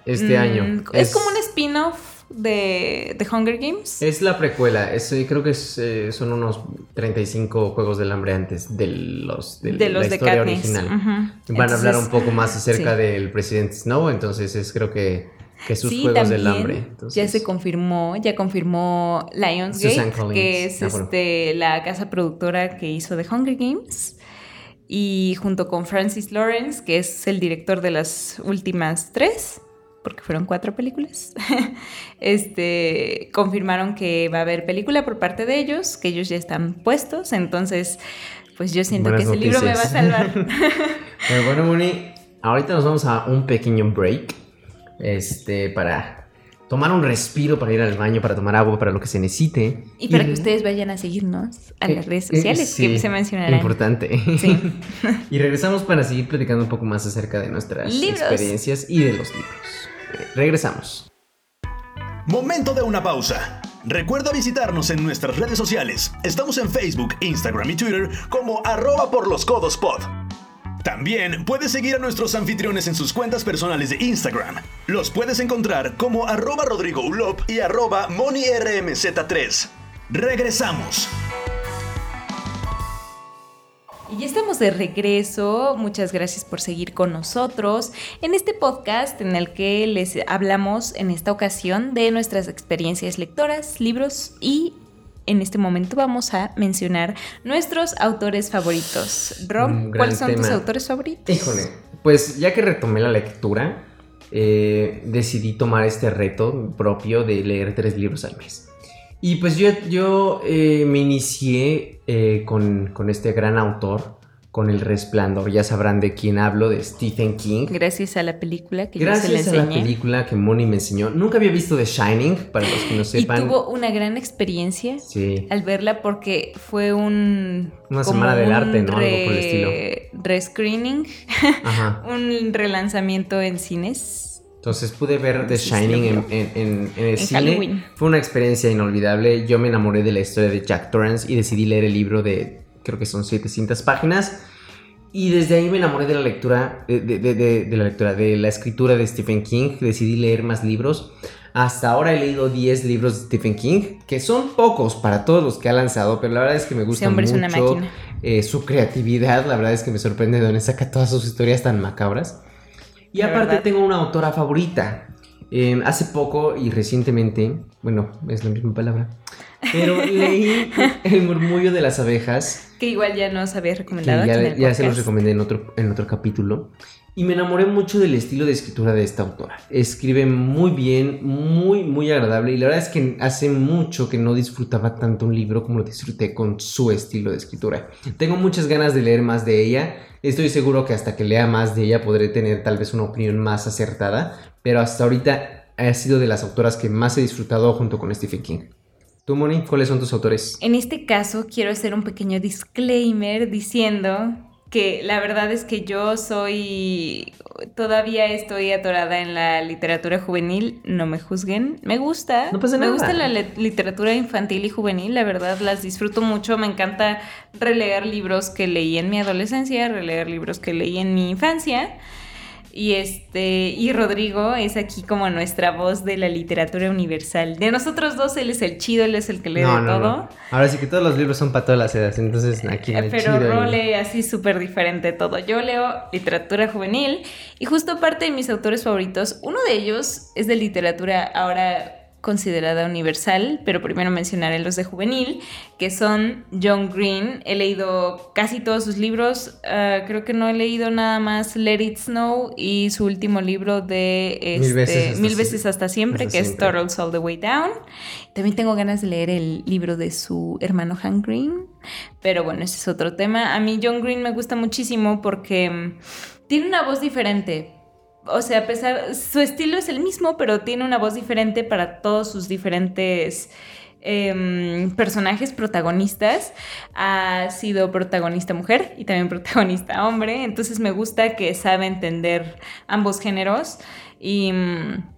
[SPEAKER 2] este año.
[SPEAKER 3] Mm, es, es como un spin-off de, The Hunger Games.
[SPEAKER 2] Es la precuela, es, eh, creo que es, eh, son unos 35 juegos del hambre antes de los de, la historia original. Van a hablar un poco más acerca del presidente Snow, entonces es creo que, que sus juegos del hambre.
[SPEAKER 3] Ya se confirmó, ya confirmó Lionsgate, que es ah, este, la casa productora que hizo The Hunger Games y junto con Francis Lawrence, que es el director de las últimas tres porque fueron cuatro películas, este, confirmaron que va a haber película por parte de ellos, que ellos ya están puestos, entonces pues yo siento que ese libro me va a salvar.
[SPEAKER 2] Pero bueno, Moni, ahorita nos vamos a un pequeño break, este, para tomar un respiro para ir al baño, para tomar agua, para lo que se necesite.
[SPEAKER 3] Y para que ustedes vayan a seguirnos a las redes sociales que se mencionarán.
[SPEAKER 2] Importante. Sí. y regresamos para seguir platicando un poco más acerca de nuestras experiencias y de los libros. Regresamos.
[SPEAKER 1] Momento de una pausa. Recuerda visitarnos en nuestras redes sociales. Estamos en Facebook, Instagram y Twitter como arroba por los codos pod. También puedes seguir a nuestros anfitriones en sus cuentas personales de Instagram. Los puedes encontrar como arroba Rodrigo Ulop y arroba MoniRMZ3. Regresamos.
[SPEAKER 3] Y ya estamos de regreso. Muchas gracias por seguir con nosotros en este podcast en el que les hablamos en esta ocasión de nuestras experiencias lectoras, libros y en este momento vamos a mencionar nuestros autores favoritos. Rob, ¿cuáles son tus autores favoritos?
[SPEAKER 2] Híjole, pues ya que retomé la lectura, eh, decidí tomar este reto propio de leer tres libros al mes. Y pues yo, yo eh, me inicié eh, con, con, este gran autor, con El Resplandor. Ya sabrán de quién hablo, de Stephen King.
[SPEAKER 3] Gracias a la película que
[SPEAKER 2] Gracias
[SPEAKER 3] yo se
[SPEAKER 2] a la película que Moni me enseñó. Nunca había visto The Shining, para los que no sepan.
[SPEAKER 3] Y tuvo una gran experiencia al verla porque fue un...
[SPEAKER 2] Una semana del arte, ¿no?
[SPEAKER 3] Algo por el estilo. Rescreening. un relanzamiento en cines
[SPEAKER 2] entonces pude ver The Shining en, el cine. Fue una experiencia inolvidable. Yo me enamoré de la historia de Jack Torrance y decidí leer el libro de, creo que son 700 páginas. Y desde ahí me enamoré de la lectura, de, la lectura, de la escritura de Stephen King. Decidí leer más libros. Hasta ahora he leído 10 libros de Stephen King, que son pocos para todos los que ha lanzado, pero la verdad es que me gusta mucho eh, su creatividad. La verdad es que me sorprende de dónde saca todas sus historias tan macabras. Y aparte tengo una autora favorita. Em, hace poco y recientemente, bueno, es la misma palabra, pero leí El murmullo de las abejas.
[SPEAKER 3] Que igual ya nos había recomendado.
[SPEAKER 2] ya, ya se los recomendé en otro, en otro capítulo. Y me enamoré mucho del estilo de escritura de esta autora. Escribe muy bien, muy, muy agradable. Y la verdad es que hace mucho que no disfrutaba tanto un libro como lo disfruté con su estilo de escritura. Tengo muchas ganas de leer más de ella. Estoy seguro que hasta que lea más de ella podré tener tal vez una opinión más acertada. Pero hasta ahorita ha sido de las autoras que más he disfrutado junto con Stephen King. ¿Tú, Moni, cuáles son tus autores?
[SPEAKER 3] En este caso, quiero hacer un pequeño disclaimer diciendo que la verdad es que yo soy, todavía estoy atorada en la literatura juvenil, no me juzguen, me gusta,
[SPEAKER 2] no pasa
[SPEAKER 3] me gusta la literatura infantil y juvenil, la verdad las disfruto mucho, me encanta releer libros que leí en mi adolescencia, releer libros que leí en mi infancia. Y este, y Rodrigo es aquí como nuestra voz de la literatura universal. De nosotros dos, él es el chido, él es el que lee de todo.
[SPEAKER 2] Ahora sí que todos los libros son para todas las edades, entonces aquí
[SPEAKER 3] el Pero chido lee así súper diferente todo. Yo leo literatura juvenil y justo parte de mis autores favoritos, uno de ellos es de literatura ahora considerada universal, pero primero mencionaré los de juvenil, que son John Green. He leído casi todos sus libros, ah, creo que no he leído nada más Let It Snow y su último libro de este, Mil, veces hasta, siempre, que es Turtles All the Way Down. También tengo ganas de leer el libro de su hermano Hank Green, pero bueno, ese es otro tema. A mí John Green me gusta muchísimo porque mm, tiene una voz diferente o sea, a pesar, su estilo es el mismo, pero tiene una voz diferente para todos sus diferentes em, personajes protagonistas. Ha sido protagonista mujer y también protagonista hombre, entonces me gusta que sabe entender ambos géneros y... Mm,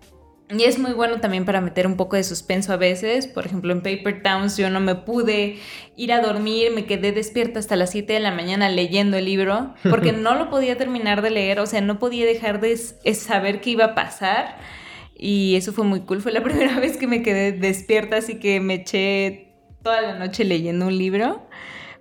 [SPEAKER 3] y es muy bueno también para meter un poco de suspenso a veces. Por ejemplo, en Paper Towns yo no me pude ir a dormir, me quedé despierta hasta las 7 de la mañana leyendo el libro porque no lo podía terminar de leer, o sea, no podía dejar de saber qué iba a pasar. Y eso fue muy cool, fue la primera vez que me quedé despierta, así que me eché toda la noche leyendo un libro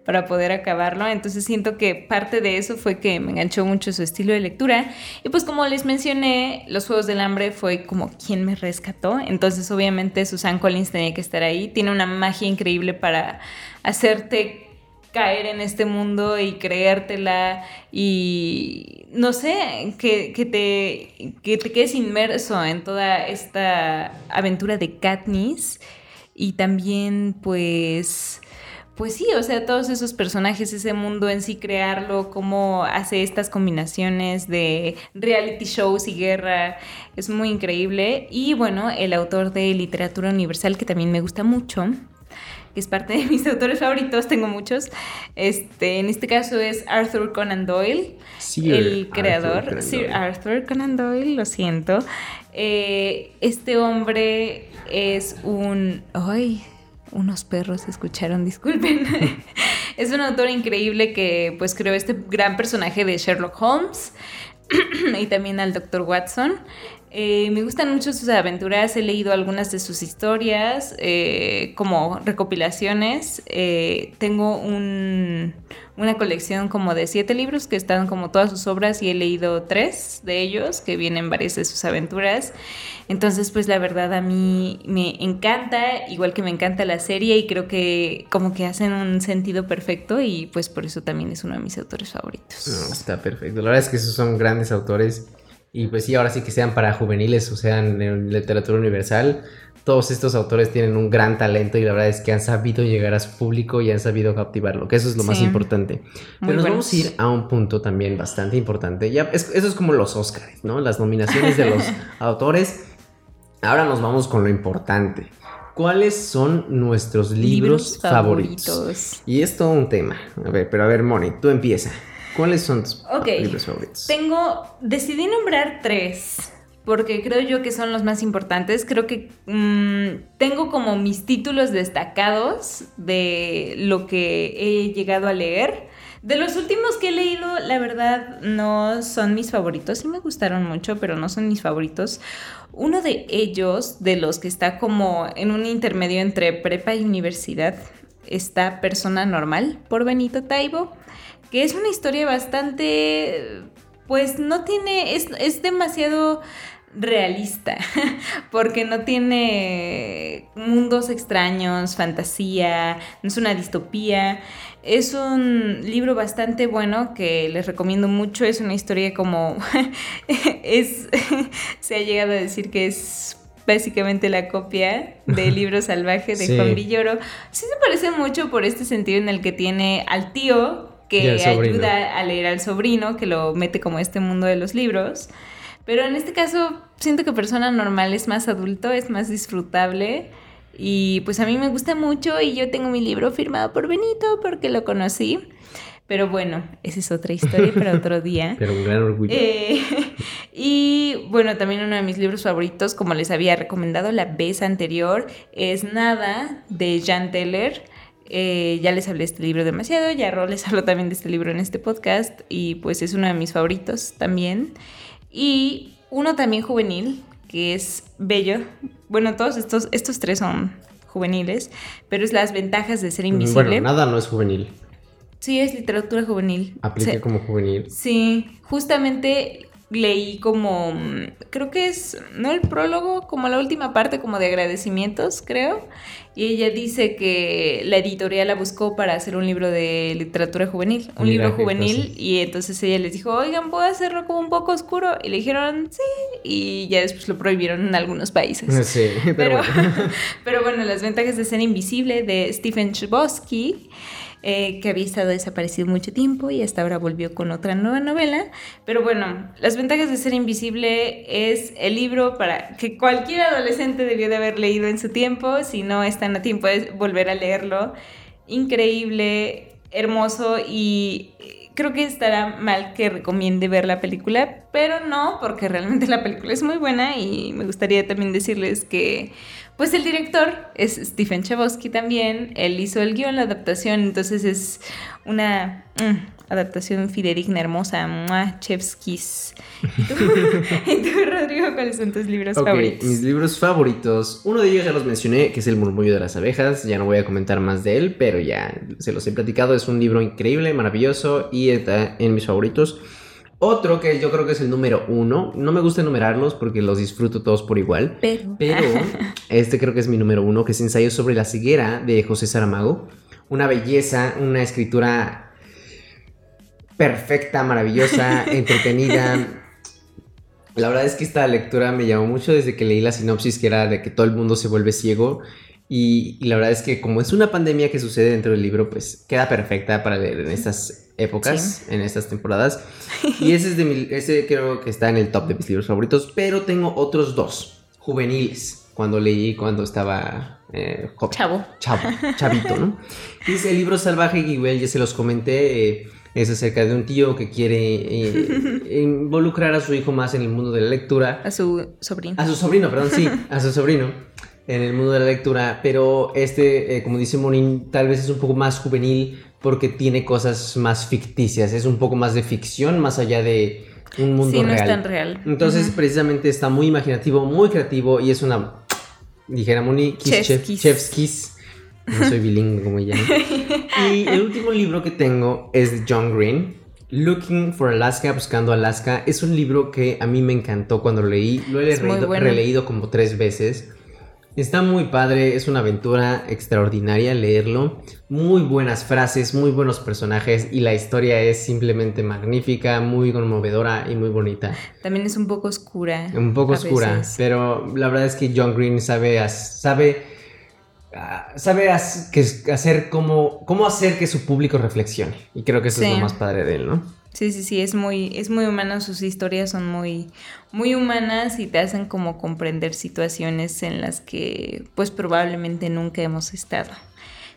[SPEAKER 3] para poder acabarlo. Entonces siento que parte de eso fue que me enganchó mucho su estilo de lectura. Y pues como les mencioné, Los Juegos del Hambre fue como quien me rescató. Entonces obviamente Susan Collins tenía que estar ahí. Tiene una magia increíble para hacerte caer en este mundo y creértela y no sé, que, que, te, que te quedes inmerso en toda esta aventura de Katniss y también pues pues sí, o sea, todos esos personajes, ese mundo en sí, crearlo, cómo hace estas combinaciones de reality shows y guerra, es muy increíble. Y bueno, el autor de literatura universal, que también me gusta mucho, que es parte de mis autores favoritos, tengo muchos. Este, en este caso es Arthur Conan Doyle, el creador, Sir Arthur Conan Doyle, lo siento. Eh, este hombre es un... ¡Ay! Unos perros escucharon, disculpen. es un autor increíble que pues creó este gran personaje de Sherlock Holmes y también al Dr. Watson. Eh, me gustan mucho sus aventuras, he leído algunas de sus historias eh, como recopilaciones. Eh, tengo una colección como de siete libros que están como todas sus obras y he leído tres de ellos que vienen varias de sus aventuras. Entonces, pues la verdad a mí me encanta, igual que me encanta la serie y creo que como que hacen un sentido perfecto y pues por eso también es uno de mis autores favoritos.
[SPEAKER 2] está perfecto. La verdad es que esos son grandes autores y pues sí, ahora sí que sean para juveniles o sean en literatura universal, todos estos autores tienen un gran talento y la verdad es que han sabido llegar a su público y han sabido captivarlo, que eso es lo más importante. Pero nos vamos a ir a un punto también bastante importante. Ya, eso es como los Oscars, ¿no? Las nominaciones de los autores. Ahora nos vamos con lo importante. ¿Cuáles son nuestros libros, favoritos? Y es todo un tema. A ver, pero a ver, Moni, tú empieza. ¿Cuáles son tus libros favoritos?
[SPEAKER 3] Tengo, decidí nombrar tres, porque creo yo que son los más importantes. Creo que mm, tengo como mis títulos destacados de lo que he llegado a leer. De los últimos que he leído, la verdad, no son mis favoritos. Sí me gustaron mucho, pero no son mis favoritos. Uno de ellos, de los que está como en un intermedio entre prepa y universidad, está Persona Normal por Benito Taibo que es una historia bastante, pues no tiene, es, demasiado realista, porque no tiene mundos extraños, fantasía, no es una distopía. Es un libro bastante bueno que les recomiendo mucho. Es una historia como es se ha llegado a decir que es básicamente la copia del libro salvaje de Juan Villoro. Sí se parece mucho por este sentido en el que tiene al tío que ayuda a leer al sobrino, que lo mete como este mundo de los libros. Pero en este caso siento que persona normal es más adulto, es más disfrutable. Y pues a mí me gusta mucho y yo tengo mi libro firmado por Benito porque lo conocí. Pero bueno, esa es otra historia para otro día.
[SPEAKER 2] Pero un gran orgullo.
[SPEAKER 3] Eh, y bueno, también uno de mis libros favoritos, como les había recomendado la vez anterior, es Nada de Jan Teller. Eh, ya les hablé de este libro demasiado, ya Ro les habló también de este libro en este podcast y pues es uno de mis favoritos también. Y uno también juvenil, que es bello. Bueno, todos estos, estos tres son juveniles, pero es las ventajas de ser invisible. Bueno,
[SPEAKER 2] nada no es juvenil.
[SPEAKER 3] Sí, es literatura juvenil.
[SPEAKER 2] Aplica como juvenil.
[SPEAKER 3] Sí, justamente leí como, creo que es, no el prólogo, como la última parte, como de agradecimientos, creo. Y ella dice que la editorial la buscó para hacer un libro de literatura juvenil, un
[SPEAKER 2] Mira
[SPEAKER 3] libro juvenil, y entonces ella les dijo, oigan, ¿puedo hacerlo como un poco oscuro? Y le dijeron, sí, y ya después lo prohibieron en algunos países.
[SPEAKER 2] Sí, pero,
[SPEAKER 3] Pero,
[SPEAKER 2] bueno.
[SPEAKER 3] pero bueno, las ventajas de ser invisible de Stephen Chbosky, eh, que había estado desaparecido mucho tiempo y hasta ahora volvió con otra nueva novela. Pero bueno, las ventajas de ser invisible es el libro para que cualquier adolescente debió de haber leído en su tiempo, si no están a tiempo de volver a leerlo. Increíble, hermoso y creo que estará mal que recomiende ver la película, pero no, porque realmente la película es muy buena y me gustaría también decirles que, pues el director es Stephen Chbosky también, él hizo el guion, la adaptación, entonces es una mm, adaptación fidedigna, hermosa, ¡mua! Chevskis. ¿Y tú, ¿Y tú, Rodrigo, cuáles son tus libros favoritos?
[SPEAKER 2] mis libros favoritos. Uno de ellos ya los mencioné, que es El murmullo de las abejas. Ya no voy a comentar más de él, pero ya se los he platicado. Es un libro increíble, maravilloso y está en mis favoritos. Otro que yo creo que es el número uno. No me gusta enumerarlos porque los disfruto todos por igual.
[SPEAKER 3] Pero,
[SPEAKER 2] Pero este creo que es mi número uno, que es Ensayo sobre la ceguera de José Saramago. Una belleza, una escritura perfecta, maravillosa, entretenida. La verdad es que esta lectura me llamó mucho desde que leí la sinopsis, que era de que todo el mundo se vuelve ciego. Y, y la verdad es que como es una pandemia que sucede dentro del libro, pues queda perfecta para leer en estas épocas, en estas temporadas. Y ese es de mi, ese creo que está en el top de mis libros favoritos, pero tengo otros dos juveniles cuando leí cuando estaba eh, joven.
[SPEAKER 3] chavo.
[SPEAKER 2] Chavo, chavito, ¿no? Y es el libro salvaje que igual ya se los comenté. eh, es acerca de un tío que quiere eh, involucrar a su hijo más en el mundo de la lectura.
[SPEAKER 3] A su sobrino.
[SPEAKER 2] A su sobrino, perdón, sí, a su sobrino en el mundo de la lectura, pero este, eh, como dice Morin, tal vez es un poco más juvenil porque tiene cosas más ficticias, es un poco más de ficción más allá de un mundo
[SPEAKER 3] sí, no
[SPEAKER 2] real.
[SPEAKER 3] es tan real.
[SPEAKER 2] Entonces, precisamente está muy imaginativo, muy creativo y es una, dijera Moni, kiss, chef-
[SPEAKER 3] kiss.
[SPEAKER 2] chef's kiss. No soy bilingüe como ella. Y el último libro que tengo es de John Green. Looking for Alaska, Buscando Alaska. Es un libro que a mí me encantó cuando lo leí. Lo he releído,
[SPEAKER 3] bueno.
[SPEAKER 2] releído como tres veces. Está muy padre, es una aventura extraordinaria leerlo. Muy buenas frases, muy buenos personajes y la historia es simplemente magnífica, muy conmovedora y muy bonita.
[SPEAKER 3] También es un poco oscura.
[SPEAKER 2] Un poco oscura,
[SPEAKER 3] veces.
[SPEAKER 2] pero la verdad es que John Green sabe, sabe, sabe as- que, hacer cómo, cómo hacer que su público reflexione. Y creo que eso es lo más padre de él, ¿no?
[SPEAKER 3] Sí, sí, sí, es muy, es muy humano, sus historias son muy, muy humanas y te hacen como comprender situaciones en las que pues probablemente nunca hemos estado.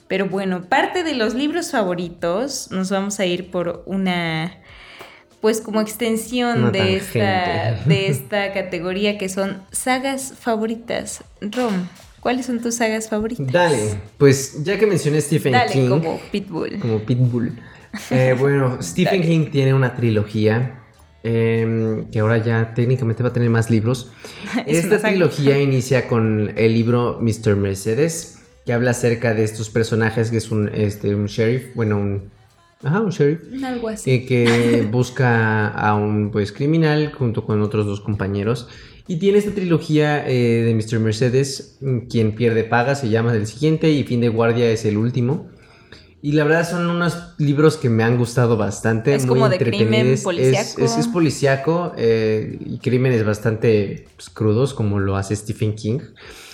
[SPEAKER 3] Pero bueno, parte de los libros favoritos nos vamos a ir por una pues como extensión de esta, de esta categoría que son sagas favoritas. Rom, ¿cuáles son tus sagas favoritas?
[SPEAKER 2] Dale, pues ya que mencioné Stephen
[SPEAKER 3] Dale,
[SPEAKER 2] King,
[SPEAKER 3] como Pitbull.
[SPEAKER 2] como Pitbull, eh, bueno, Stephen
[SPEAKER 3] Dale.
[SPEAKER 2] King tiene una trilogía. eh, que ahora ya técnicamente va a tener más libros.
[SPEAKER 3] Es
[SPEAKER 2] Esta trilogía inicia con el libro Mr. Mercedes, que habla acerca de estos personajes que es un, este, un sheriff, bueno, un, ajá, un sheriff,
[SPEAKER 3] Algo así.
[SPEAKER 2] eh, que busca a un pues criminal junto con otros dos compañeros. Y tiene esta trilogía eh, de Mr. Mercedes, mm, quien pierde paga, se llama el siguiente y Fin de Guardia es el último. Y la verdad son unos libros que me han gustado bastante.
[SPEAKER 3] Es
[SPEAKER 2] muy
[SPEAKER 3] como de crimen
[SPEAKER 2] entretenidos. Es-
[SPEAKER 3] policíaco.
[SPEAKER 2] Es, es policíaco eh, y crímenes bastante pues, crudos como lo hace Stephen King.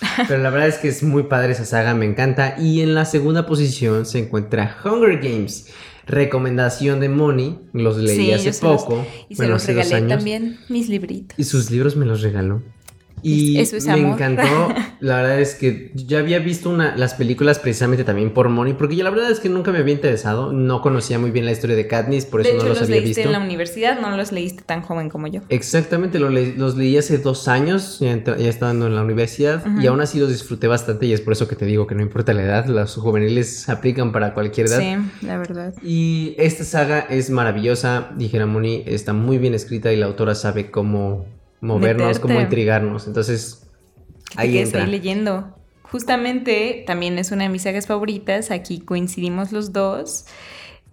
[SPEAKER 2] Pero la verdad es que es muy padre esa saga, me encanta. Y en la segunda posición se encuentra Hunger Games. Recomendación de Moni, los leí
[SPEAKER 3] Sí,
[SPEAKER 2] hace
[SPEAKER 3] se los-
[SPEAKER 2] poco.
[SPEAKER 3] Y se
[SPEAKER 2] bueno,
[SPEAKER 3] los
[SPEAKER 2] hace dos
[SPEAKER 3] regalé
[SPEAKER 2] años.
[SPEAKER 3] también mis libritos.
[SPEAKER 2] Y sus libros me los regaló. Y
[SPEAKER 3] Eso es
[SPEAKER 2] me
[SPEAKER 3] amor.
[SPEAKER 2] encantó. La verdad es que ya había visto una, las películas precisamente también por Moni, porque yo la verdad es que nunca me había interesado. No conocía muy bien la historia de Katniss, por
[SPEAKER 3] de
[SPEAKER 2] eso
[SPEAKER 3] hecho,
[SPEAKER 2] no los,
[SPEAKER 3] los
[SPEAKER 2] había
[SPEAKER 3] leíste
[SPEAKER 2] visto.
[SPEAKER 3] en la universidad, no los leíste tan joven como yo.
[SPEAKER 2] Exactamente, lo le- los leí hace dos años, ya, ya estando en la universidad, y aún así los disfruté bastante, y es por eso que te digo que no importa la edad, los juveniles aplican para cualquier edad.
[SPEAKER 3] Sí, la verdad.
[SPEAKER 2] Y esta saga es maravillosa, dijera Moni, está muy bien escrita y la autora sabe cómo movernos,
[SPEAKER 3] Meterte.
[SPEAKER 2] cómo intrigarnos. Entonces, ahí entra.
[SPEAKER 3] ahí leyendo. Justamente también es una de mis sagas favoritas. Aquí coincidimos los dos.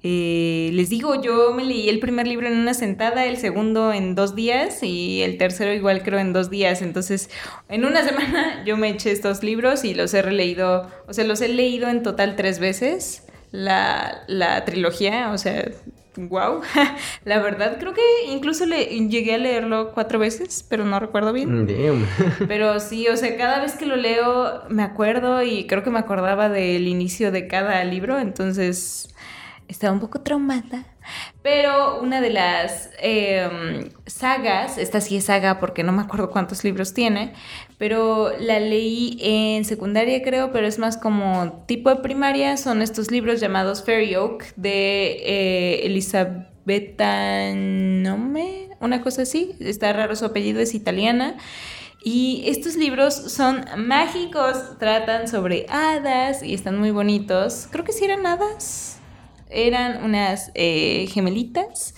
[SPEAKER 3] Eh, les digo, yo me leí el primer libro en una sentada, el segundo en dos días y el tercero igual creo en dos días. Entonces, en una semana yo me eché estos libros y los he releído, o sea, los he leído en total tres veces. La, la trilogía, o sea, wow. La verdad, creo que incluso le, llegué a leerlo cuatro veces, pero no recuerdo bien.
[SPEAKER 2] Damn.
[SPEAKER 3] Pero sí, o sea, cada vez que lo leo me acuerdo y creo que me acordaba del inicio de cada libro, entonces estaba un poco traumada. Pero una de las em, sagas, esta sí es saga porque no me acuerdo cuántos libros tiene, pero la leí en secundaria creo, pero es más como tipo de primaria, son estos libros llamados Fairy Oak de eh, Elisabetta Nome, una cosa así, está raro su apellido, es italiana. Y estos libros son mágicos, tratan sobre hadas y están muy bonitos. Creo que sí eran hadas eran unas eh, gemelitas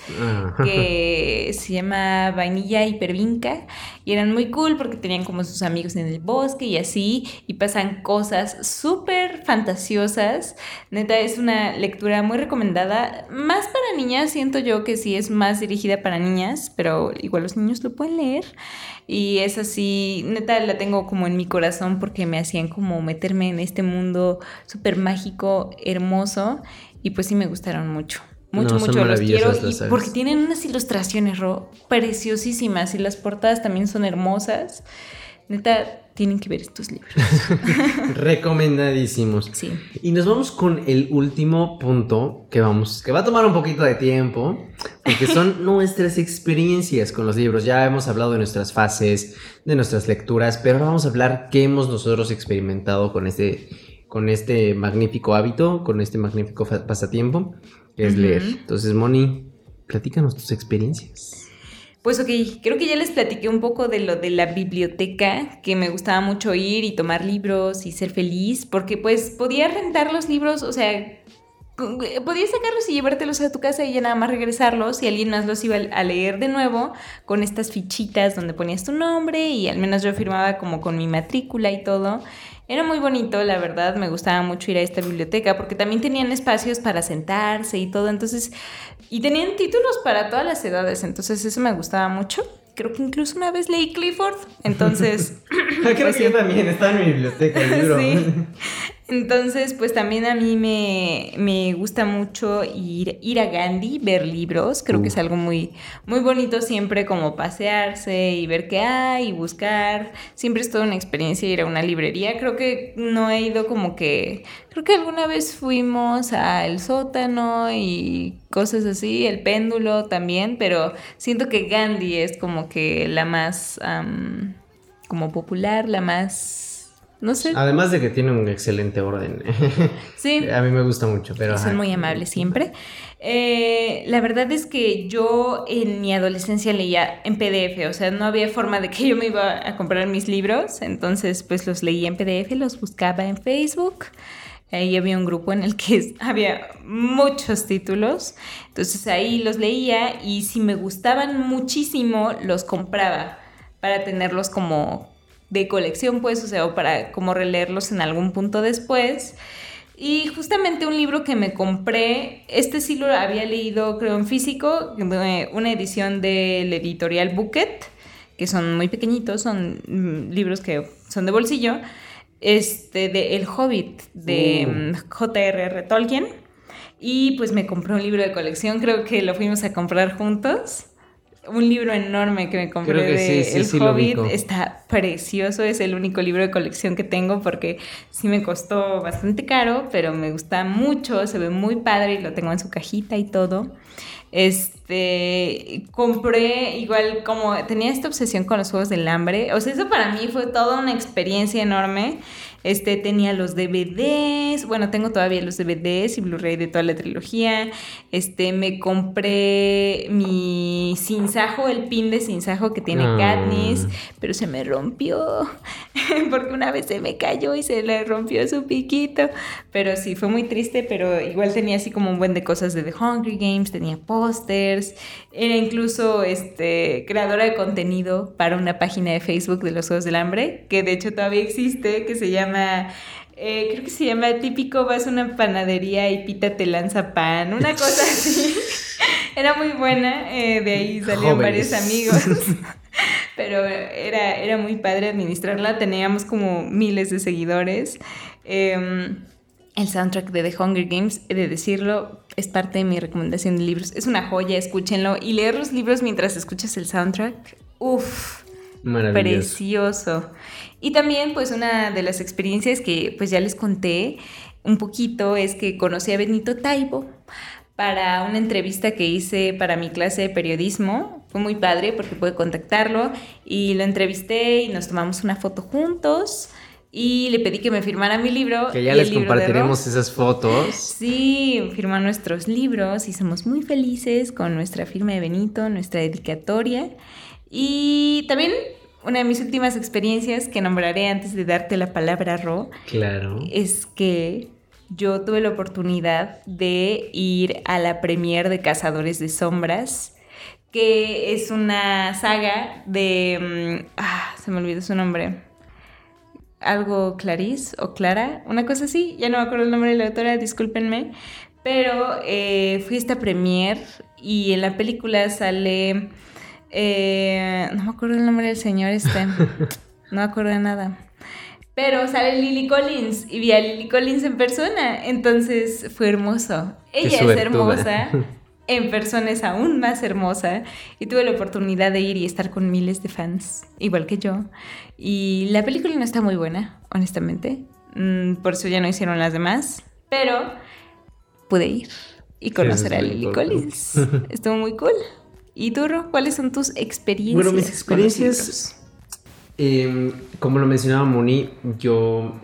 [SPEAKER 3] que se llama Vainilla y Pervinca y eran muy cool porque tenían como sus amigos en el bosque y así y pasan cosas súper fantasiosas. Neta es una lectura muy recomendada, más para niñas, siento yo que sí es más dirigida para niñas, pero igual los niños lo pueden leer y es así, neta la tengo como en mi corazón porque me hacían como meterme en este mundo súper mágico, hermoso y pues sí me gustaron mucho. Mucho,
[SPEAKER 2] No,
[SPEAKER 3] mucho los quiero. Y porque tienen unas ilustraciones, Ro, preciosísimas. Y las portadas también son hermosas. Neta, tienen que ver estos libros.
[SPEAKER 2] Recomendadísimos.
[SPEAKER 3] Sí.
[SPEAKER 2] Y nos vamos con el último punto que vamos, que va a tomar un poquito de tiempo, porque son nuestras experiencias con los libros. Ya hemos hablado de nuestras fases, de nuestras lecturas, pero ahora vamos a hablar qué hemos nosotros experimentado con este, con este magnífico hábito, con este magnífico pasatiempo, que es leer. Entonces, Moni, platícanos tus experiencias.
[SPEAKER 3] Pues ok, creo que ya les platiqué un poco de lo de la biblioteca, que me gustaba mucho ir y tomar libros y ser feliz, porque pues podía rentar los libros, o sea, podías sacarlos y llevártelos a tu casa y ya nada más regresarlos y alguien más los iba a leer de nuevo con estas fichitas donde ponías tu nombre y al menos yo firmaba como con mi matrícula y todo. Era muy bonito, la verdad, me gustaba mucho ir a esta biblioteca porque también tenían espacios para sentarse y todo, entonces, y tenían títulos para todas las edades, entonces eso me gustaba mucho. Creo que incluso una vez leí Clifford, entonces... pues sí.
[SPEAKER 2] también está en mi biblioteca
[SPEAKER 3] Sí. Entonces, pues también a mí me, me gusta mucho ir, ir a Gandhi, ver libros. Creo que es algo muy, muy bonito siempre como pasearse y ver qué hay y buscar. Siempre es toda una experiencia ir a una librería. Creo que no he ido como que... Creo que alguna vez fuimos al sótano y cosas así, el péndulo también, pero siento que Gandhi es como que la más... como popular, la más... No sé.
[SPEAKER 2] Además de que tiene un excelente orden.
[SPEAKER 3] Sí.
[SPEAKER 2] a mí me gusta mucho, pero...
[SPEAKER 3] Son
[SPEAKER 2] ajá.
[SPEAKER 3] muy amables siempre. Eh, la verdad es que yo en mi adolescencia leía en PDF, o sea, no había forma de que yo me iba a comprar mis libros, entonces pues los leía en PDF, los buscaba en Facebook. Ahí había un grupo en el que había muchos títulos, entonces ahí los leía y si me gustaban muchísimo los compraba para tenerlos como de colección, pues, o sea, o para como releerlos en algún punto después. Y justamente un libro que me compré, este sí lo había leído creo en físico, una edición del editorial Bucket, que son muy pequeñitos, son mm, libros que son de bolsillo, este de El Hobbit de
[SPEAKER 2] Uh.
[SPEAKER 3] mm, J.R.R. Tolkien. Y pues me compré un libro de colección, creo que lo fuimos a comprar juntos. Un libro enorme que me compré
[SPEAKER 2] que
[SPEAKER 3] de
[SPEAKER 2] sí, sí,
[SPEAKER 3] El
[SPEAKER 2] sí
[SPEAKER 3] Hobbit. Está precioso, es el único libro de colección que tengo porque sí me costó bastante caro, pero me gusta mucho, se ve muy padre y lo tengo en su cajita y todo. Este, compré igual como tenía esta obsesión con los juegos del hambre, o sea, eso para mí fue toda una experiencia enorme. Este, tenía los DVDs, bueno, tengo todavía los DVDs y Blu-ray de toda la trilogía. Este, me compré mi sinsajo, el pin de sinsajo que tiene
[SPEAKER 2] Ah.
[SPEAKER 3] Katniss, pero se me rompió porque una vez se me cayó y se le rompió su piquito. Pero sí, fue muy triste, pero igual tenía así como un buen de cosas de The Hungry Games, tenía pósters, era incluso este, creadora de contenido para una página de Facebook de los Juegos del Hambre, que de hecho todavía existe, que se llama eh, creo que se llama típico, vas a una panadería y Pita te lanza pan, una cosa así. Era muy buena, eh, de ahí salían varios amigos. Pero era, era muy padre administrarla, teníamos como miles de seguidores. Em, el soundtrack de The Hunger Games, he de decirlo, es parte de mi recomendación de libros. Es una joya, escúchenlo. Y leer los libros mientras escuchas el soundtrack, uff, precioso. Y también, pues, una de las experiencias que, pues, ya les conté un poquito es que conocí a Benito Taibo para una entrevista que hice para mi clase de periodismo. Fue muy padre porque pude contactarlo y lo entrevisté y nos tomamos una foto juntos y le pedí que me firmara mi libro.
[SPEAKER 2] Que ya les compartiremos esas fotos.
[SPEAKER 3] Sí, firmó nuestros libros y somos muy felices con nuestra firma de Benito, nuestra dedicatoria. Y también una de mis últimas experiencias que nombraré antes de darte la palabra, Ro.
[SPEAKER 2] Claro.
[SPEAKER 3] Es que yo tuve la oportunidad de ir a la premier de Cazadores de Sombras, que es una saga de... Mm, ah, se me olvidó su nombre algo Clarice o Clara, una cosa así, ya no me acuerdo el nombre de la autora, discúlpenme, pero eh, fui a esta premier y en la película sale, eh, no me acuerdo el nombre del señor este, no me acuerdo de nada. Pero sale Lily Collins y vi a Lily Collins en persona, entonces fue hermoso. Ella es hermosa. en persona es aún más hermosa y tuve la oportunidad de ir y estar con miles de fans, igual que yo. Y la película no está muy buena, honestamente. Mm, por eso ya no hicieron las demás, pero pude ir y conocer a Lily Collins. Estuvo muy cool. ¿Y tú, ¿Cuáles son tus experiencias?
[SPEAKER 2] Bueno, mis experiencias, em, como lo mencionaba Moni, yo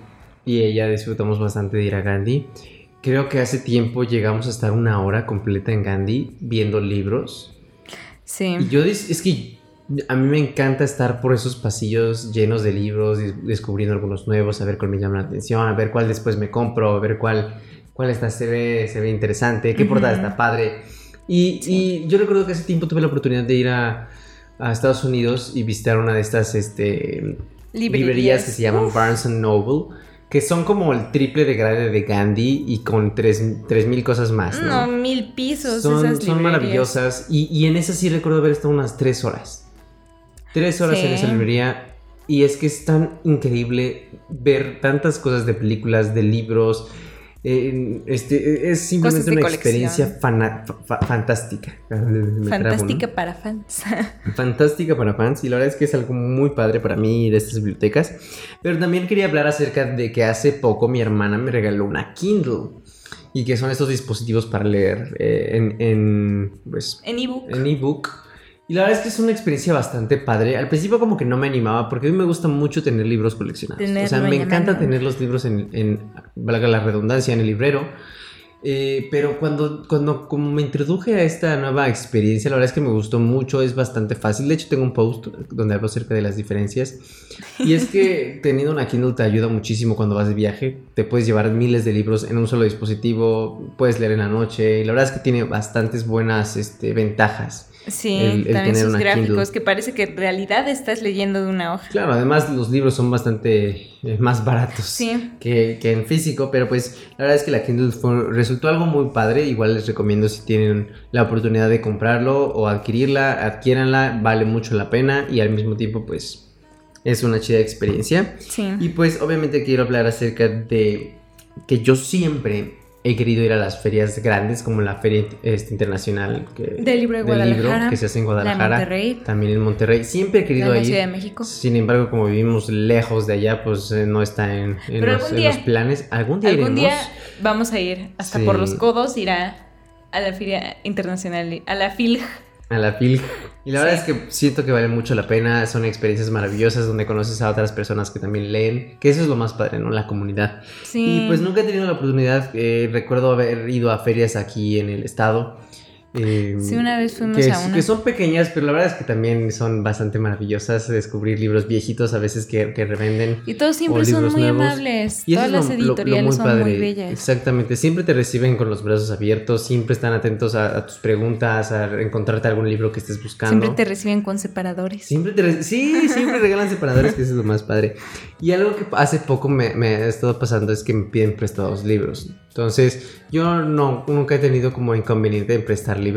[SPEAKER 2] y ella disfrutamos bastante de ir a Gandhi. Creo que hace tiempo llegamos a estar una hora completa en Gandhi viendo libros.
[SPEAKER 3] Sí.
[SPEAKER 2] Y yo es que a mí me encanta estar por esos pasillos llenos de libros, descubriendo algunos nuevos, a ver cuál me llama la atención, a ver cuál después me compro, a ver cuál, cuál está, se, ve, se ve interesante, qué portada está padre. Y, y, yo recuerdo que hace tiempo tuve la oportunidad de ir a, a Estados Unidos y visitar una de estas este, librerías. que se llaman Barnes Noble que son como el triple de grade de Gandhi y con tres, mil cosas más, ¿no?
[SPEAKER 3] No, mil pisos.
[SPEAKER 2] Son, esas son maravillosas. Y, y, en esa sí recuerdo haber estado unas tres horas. Tres horas en esa librería. Y es que es tan increíble ver tantas cosas de películas, de libros, este, es simplemente una experiencia fantástica.
[SPEAKER 3] Fantástica para fans.
[SPEAKER 2] fantástica para fans. Y la verdad es que es algo muy padre para mí de estas bibliotecas. Pero también quería hablar acerca de que hace poco mi hermana me regaló una Kindle. Y que son estos dispositivos para leer eh, en, en, pues,
[SPEAKER 3] en ebook.
[SPEAKER 2] En ebook y la verdad es que es una experiencia bastante padre. Al principio como que no me animaba porque a mí me gusta mucho tener libros coleccionados. o sea, me encanta tener los libros en, en, valga la redundancia, en el librero. Eh, pero cuando, cuando como me introduje a esta nueva experiencia, la verdad es que me gustó mucho, es bastante fácil. De hecho, tengo un post donde hablo acerca de las diferencias. Y es que teniendo una Kindle te ayuda muchísimo cuando vas de viaje. Te puedes llevar miles de libros en un solo dispositivo, puedes leer en la noche. Y la verdad es que tiene bastantes buenas este, ventajas.
[SPEAKER 3] Sí, también sus gráficos, que parece que en realidad estás leyendo de una hoja.
[SPEAKER 2] Claro, además los libros son bastante eh, más baratos que, en físico, pero pues la verdad es que la Kindle resultó algo muy padre. Igual les recomiendo si tienen la oportunidad de comprarlo o adquirirla, adquiéranla, vale mucho la pena y al mismo tiempo pues es una chida experiencia.
[SPEAKER 3] Sí.
[SPEAKER 2] Y pues obviamente quiero hablar acerca de que yo siempre he querido ir a las ferias grandes como la Feria este, Internacional que,
[SPEAKER 3] del libro de Guadalajara,
[SPEAKER 2] que se hace en Guadalajara, también en Monterrey. Siempre he querido ir.
[SPEAKER 3] Ciudad de México.
[SPEAKER 2] Sin embargo, como vivimos lejos de allá, pues eh, no está en, los, planes. Algún día
[SPEAKER 3] Algún día vamos a ir hasta por los codos, ir a, a la Feria Internacional, a la FILG
[SPEAKER 2] a la fil. Y la verdad es que siento que vale mucho la pena, son experiencias maravillosas donde conoces a otras personas que también leen, que eso es lo más padre, ¿no? La comunidad.
[SPEAKER 3] Sí.
[SPEAKER 2] Y pues nunca he tenido la oportunidad, eh, recuerdo haber ido a ferias aquí en el estado. Eh,
[SPEAKER 3] Sí, una vez fuimos
[SPEAKER 2] que,
[SPEAKER 3] a una.
[SPEAKER 2] que son pequeñas, pero la verdad es que también son bastante maravillosas descubrir libros viejitos a veces que, que revenden.
[SPEAKER 3] Y todos siempre son muy
[SPEAKER 2] nuevos.
[SPEAKER 3] amables.
[SPEAKER 2] Y
[SPEAKER 3] Todas las
[SPEAKER 2] lo- lo- lo
[SPEAKER 3] editoriales
[SPEAKER 2] muy
[SPEAKER 3] son
[SPEAKER 2] padre.
[SPEAKER 3] muy bellas.
[SPEAKER 2] Exactamente, siempre te reciben con los brazos abiertos, siempre están atentos a, a tus preguntas, a encontrarte algún libro que estés buscando.
[SPEAKER 3] Siempre te reciben con separadores.
[SPEAKER 2] Siempre te sí, siempre regalan separadores, que eso es lo más padre. Y algo que hace poco me, me ha estado pasando es que me piden prestados libros. Entonces, yo no, nunca he tenido como inconveniente en prestar libros.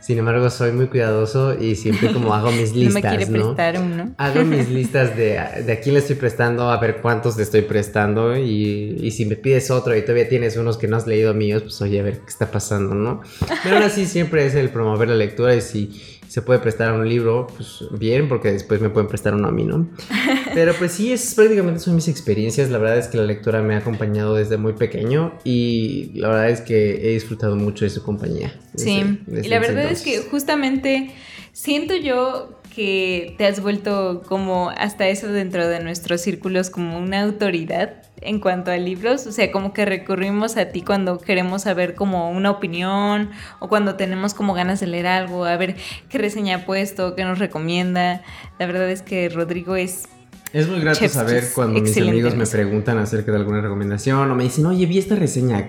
[SPEAKER 2] Sin embargo, soy muy cuidadoso y siempre como hago mis
[SPEAKER 3] no me
[SPEAKER 2] listas,
[SPEAKER 3] quiere
[SPEAKER 2] ¿no?
[SPEAKER 3] prestar uno.
[SPEAKER 2] Hago mis listas de, de a quién le estoy prestando, a ver cuántos le estoy prestando y, y si me pides otro y todavía tienes unos que no has leído míos, pues oye, a ver qué está pasando, ¿no? Pero aún así siempre es el promover la lectura y si se puede prestar un libro, pues bien, porque después me pueden prestar uno a mí, ¿no? Pero pues sí, es prácticamente son mis experiencias. La verdad es que la lectura me ha acompañado desde muy pequeño y la verdad es que he disfrutado mucho de su compañía.
[SPEAKER 3] Sí,
[SPEAKER 2] desde-
[SPEAKER 3] y la verdad es que justamente siento yo que te has vuelto como hasta eso dentro de nuestros círculos como una autoridad en cuanto a libros, o sea, como que recurrimos a ti cuando queremos saber como una opinión o cuando tenemos como ganas de leer algo, a ver qué reseña ha puesto, qué nos recomienda. La verdad es que Rodrigo es
[SPEAKER 2] Es muy grato
[SPEAKER 3] Chef's
[SPEAKER 2] saber cuando mis amigos me preguntan acerca de alguna recomendación o me dicen, oye, vi esta reseña,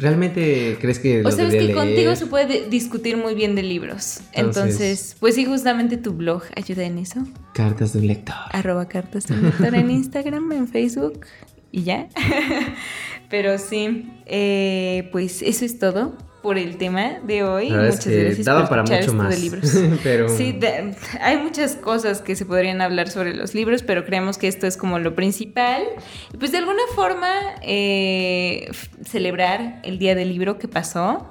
[SPEAKER 2] ¿realmente crees que
[SPEAKER 3] O sabes que
[SPEAKER 2] leer?
[SPEAKER 3] contigo se puede de- discutir muy bien de libros.
[SPEAKER 2] Entonces-
[SPEAKER 3] Entonces, pues sí, justamente tu blog ayuda en eso.
[SPEAKER 2] Cartas de un lector.
[SPEAKER 3] arroba cartas de lector en Instagram, en Facebook y ya. Pero sí, eh, pues eso es todo por el tema de hoy.
[SPEAKER 2] La
[SPEAKER 3] Muchas
[SPEAKER 2] que
[SPEAKER 3] gracias
[SPEAKER 2] daba
[SPEAKER 3] por
[SPEAKER 2] para mucho
[SPEAKER 3] esto
[SPEAKER 2] más.
[SPEAKER 3] de libros.
[SPEAKER 2] pero
[SPEAKER 3] Sí, de- hay muchas cosas que se podrían hablar sobre los libros, pero creemos que esto es como lo principal. Y pues de alguna forma eh, celebrar el día del libro que pasó.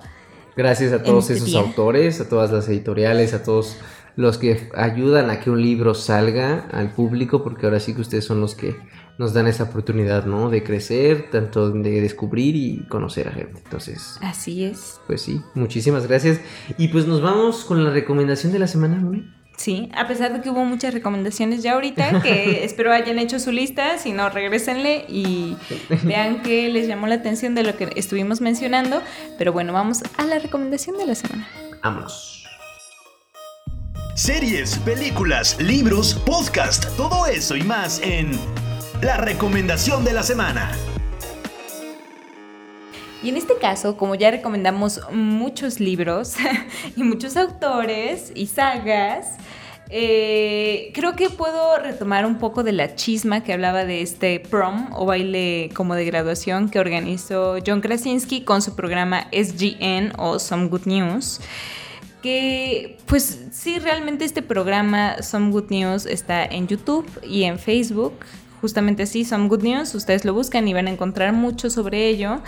[SPEAKER 2] gracias a todos
[SPEAKER 3] este
[SPEAKER 2] esos
[SPEAKER 3] día.
[SPEAKER 2] autores, a todas las editoriales, a todos los que ayudan a que un libro salga al público, porque ahora sí que ustedes son los que nos dan esa oportunidad, ¿no? De crecer, tanto de descubrir y conocer a gente. Entonces,
[SPEAKER 3] Así es.
[SPEAKER 2] pues sí, muchísimas gracias. Y pues nos vamos con la recomendación de la semana, Moni.
[SPEAKER 3] Sí, a pesar de que hubo muchas recomendaciones ya ahorita, que espero hayan hecho su lista, si no, regrésenle y vean que les llamó la atención de lo que estuvimos mencionando. Pero bueno, vamos a la recomendación de la semana.
[SPEAKER 2] Vámonos.
[SPEAKER 1] Series, películas, libros, podcast, todo eso y más en La Recomendación de la Semana.
[SPEAKER 3] Y en este caso, como ya recomendamos muchos libros y muchos autores y sagas, eh, creo que puedo retomar un poco de la chisma que hablaba de este prom o baile como de graduación que organizó John Krasinski con su programa SGN o Some Good News. Que pues sí, realmente este programa Some Good News está en YouTube y en Facebook. Justamente así, Some Good News, ustedes lo buscan y van a encontrar mucho sobre ello.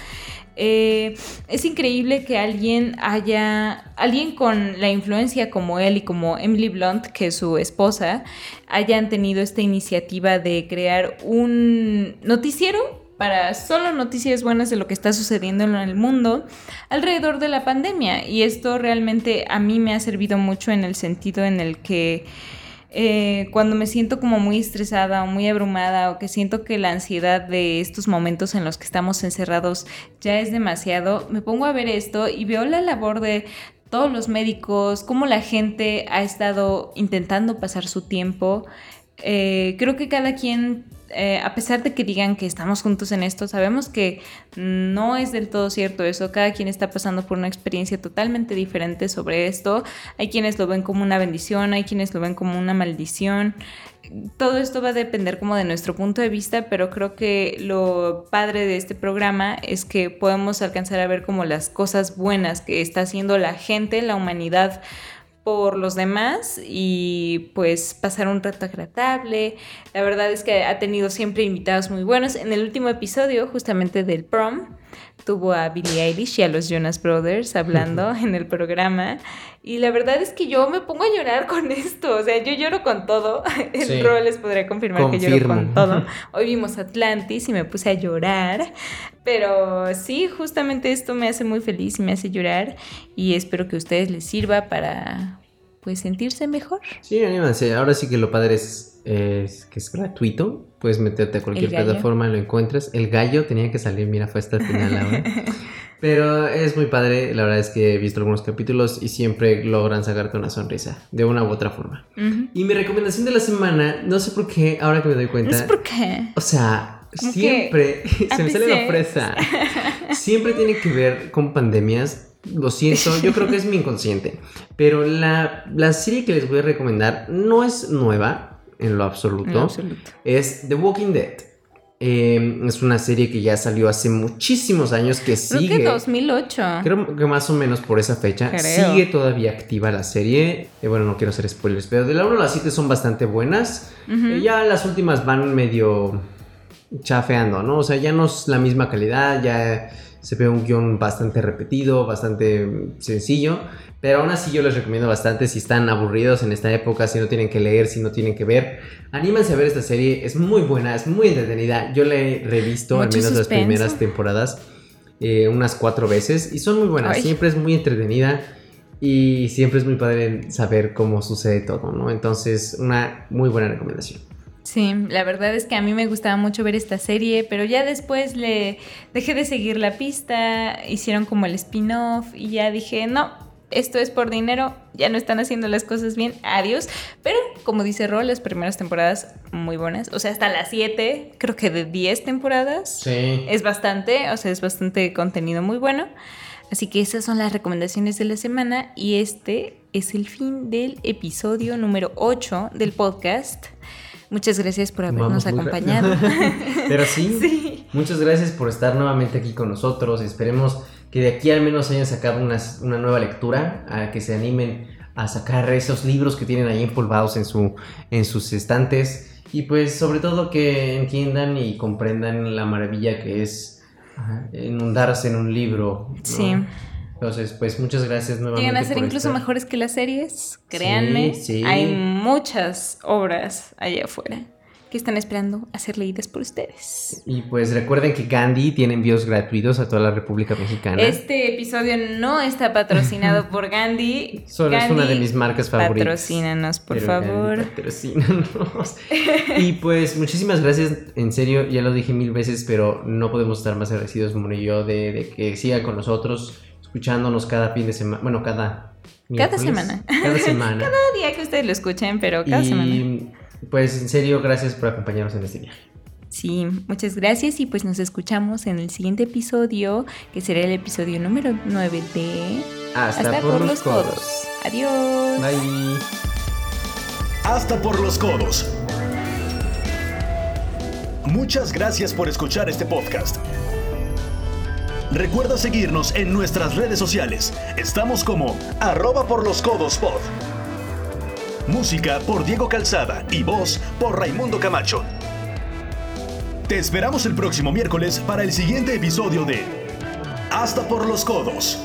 [SPEAKER 3] Eh, es increíble que alguien haya, alguien con la influencia como él y como Emily Blunt, que es su esposa, hayan tenido esta iniciativa de crear un noticiero para solo noticias buenas de lo que está sucediendo en el mundo alrededor de la pandemia. Y esto realmente a mí me ha servido mucho en el sentido en el que eh, cuando me siento como muy estresada o muy abrumada o que siento que la ansiedad de estos momentos en los que estamos encerrados ya es demasiado, me pongo a ver esto y veo la labor de todos los médicos, cómo la gente ha estado intentando pasar su tiempo. Eh, creo que cada quien eh, a pesar de que digan que estamos juntos en esto, sabemos que no es del todo cierto eso. Cada quien está pasando por una experiencia totalmente diferente sobre esto. Hay quienes lo ven como una bendición, hay quienes lo ven como una maldición. Todo esto va a depender como de nuestro punto de vista, pero creo que lo padre de este programa es que podemos alcanzar a ver como las cosas buenas que está haciendo la gente, la humanidad por los demás y pues pasar un rato agradable. La verdad es que ha tenido siempre invitados muy buenos. En el último episodio, justamente del prom, tuvo a Billie Eilish y a los Jonas Brothers hablando en el programa. Y la verdad es que yo me pongo a llorar con esto. O sea, yo lloro con todo. El
[SPEAKER 2] Sí.
[SPEAKER 3] Ro les podría confirmar que lloro con todo. Hoy vimos Atlantis y me puse a llorar. Pero sí, justamente esto me hace muy feliz y me hace llorar. Y espero que a ustedes les sirva para pues sentirse mejor.
[SPEAKER 2] Sí, anímense. Ahora sí que lo padre es, es que es gratuito. Puedes meterte a cualquier plataforma, lo encuentras. El gallo tenía que salir, mira, fue hasta el final ahora. Pero es muy padre, la verdad es que he visto algunos capítulos y siempre logran sacarte una sonrisa, de una u otra forma.
[SPEAKER 3] Ujú.
[SPEAKER 2] Y mi recomendación de la semana, no sé por qué, ahora que me doy
[SPEAKER 3] No
[SPEAKER 2] cuenta,
[SPEAKER 3] sé por qué.
[SPEAKER 2] o sea, siempre, se me sale la fresa, siempre tiene que ver con pandemias. Lo siento, yo creo que es mi inconsciente. Pero la, la serie que les voy a recomendar no es nueva en lo absoluto.
[SPEAKER 3] En absoluto.
[SPEAKER 2] Es The Walking Dead. Eh, es una serie que ya salió hace muchísimos años que
[SPEAKER 3] Creo
[SPEAKER 2] sigue.
[SPEAKER 3] que 2008.
[SPEAKER 2] Creo que más o menos por esa fecha
[SPEAKER 3] Creo.
[SPEAKER 2] sigue todavía activa la serie. Eh, bueno, no quiero hacer spoilers, pero de la 1 a la 7 son bastante buenas. Eh, ya las últimas van medio chafeando, ¿no? O sea, ya no es la misma calidad, ya se ve un guion bastante repetido, bastante sencillo. Pero aún así yo les recomiendo bastante si están aburridos en esta época, si no tienen que leer, si no tienen que ver. Anímense a ver esta serie, es muy buena, es muy entretenida. Yo la he revisto al menos las primeras temporadas eh, unas cuatro veces y son muy buenas.
[SPEAKER 3] Ay.
[SPEAKER 2] Siempre es muy entretenida y siempre es muy padre saber cómo sucede todo, ¿no? Entonces, una muy buena recomendación.
[SPEAKER 3] Sí, la verdad es que a mí me gustaba mucho ver esta serie, pero ya después le dejé de seguir la pista, hicieron como el spin-off y ya dije, no, esto es por dinero, ya no están haciendo las cosas bien, adiós. Pero como dice Ro, las primeras temporadas muy buenas, o sea, hasta las 7, creo que de 10 temporadas.
[SPEAKER 2] Sí.
[SPEAKER 3] Es bastante, o sea, es bastante contenido muy bueno. Así que esas son las recomendaciones de la semana y este es el fin del episodio número 8 del podcast. Muchas gracias por habernos
[SPEAKER 2] Vamos
[SPEAKER 3] acompañado.
[SPEAKER 2] Pero sí,
[SPEAKER 3] Sí.
[SPEAKER 2] muchas gracias por estar nuevamente aquí con nosotros. Esperemos que de aquí al menos hayan sacado una, una nueva lectura, a que se animen a sacar esos libros que tienen ahí empolvados en, su, en sus estantes y pues sobre todo que entiendan y comprendan la maravilla que es inundarse en un libro. ¿no?
[SPEAKER 3] Sí.
[SPEAKER 2] Entonces, pues muchas gracias nuevamente.
[SPEAKER 3] Llegan a ser incluso
[SPEAKER 2] estar.
[SPEAKER 3] mejores que las series, créanme.
[SPEAKER 2] Sí, sí.
[SPEAKER 3] Hay muchas obras allá afuera que están esperando a ser leídas por ustedes.
[SPEAKER 2] Y pues recuerden que Gandhi tiene envíos gratuitos a toda la República Mexicana.
[SPEAKER 3] Este episodio no está patrocinado por Gandhi.
[SPEAKER 2] Solo es una de mis marcas favoritas.
[SPEAKER 3] Patrocínanos, por
[SPEAKER 2] Pero
[SPEAKER 3] favor.
[SPEAKER 2] Gandhi, patrocínanos. y pues muchísimas gracias, en serio, ya lo dije mil veces, pero no podemos estar más agradecidos, Mono y yo, de, de que siga con nosotros, escuchándonos cada fin de semana, bueno, cada... miércoles,
[SPEAKER 3] semana.
[SPEAKER 2] Cada semana.
[SPEAKER 3] Cada día que ustedes lo escuchen, pero cada
[SPEAKER 2] y
[SPEAKER 3] semana.
[SPEAKER 2] pues en serio, gracias por acompañarnos en este viaje.
[SPEAKER 3] Sí, muchas gracias y pues nos escuchamos en el siguiente episodio, que será el episodio número 9 de
[SPEAKER 2] Hasta, por, los codos.
[SPEAKER 3] Adiós.
[SPEAKER 2] Bye.
[SPEAKER 1] Hasta por los codos. Muchas gracias por escuchar este podcast. Recuerda seguirnos en nuestras redes sociales. Estamos como arroba por los codos pod. Música por Diego Calzada y voz por Raimundo Camacho. Te esperamos el próximo miércoles para el siguiente episodio de Hasta por los codos.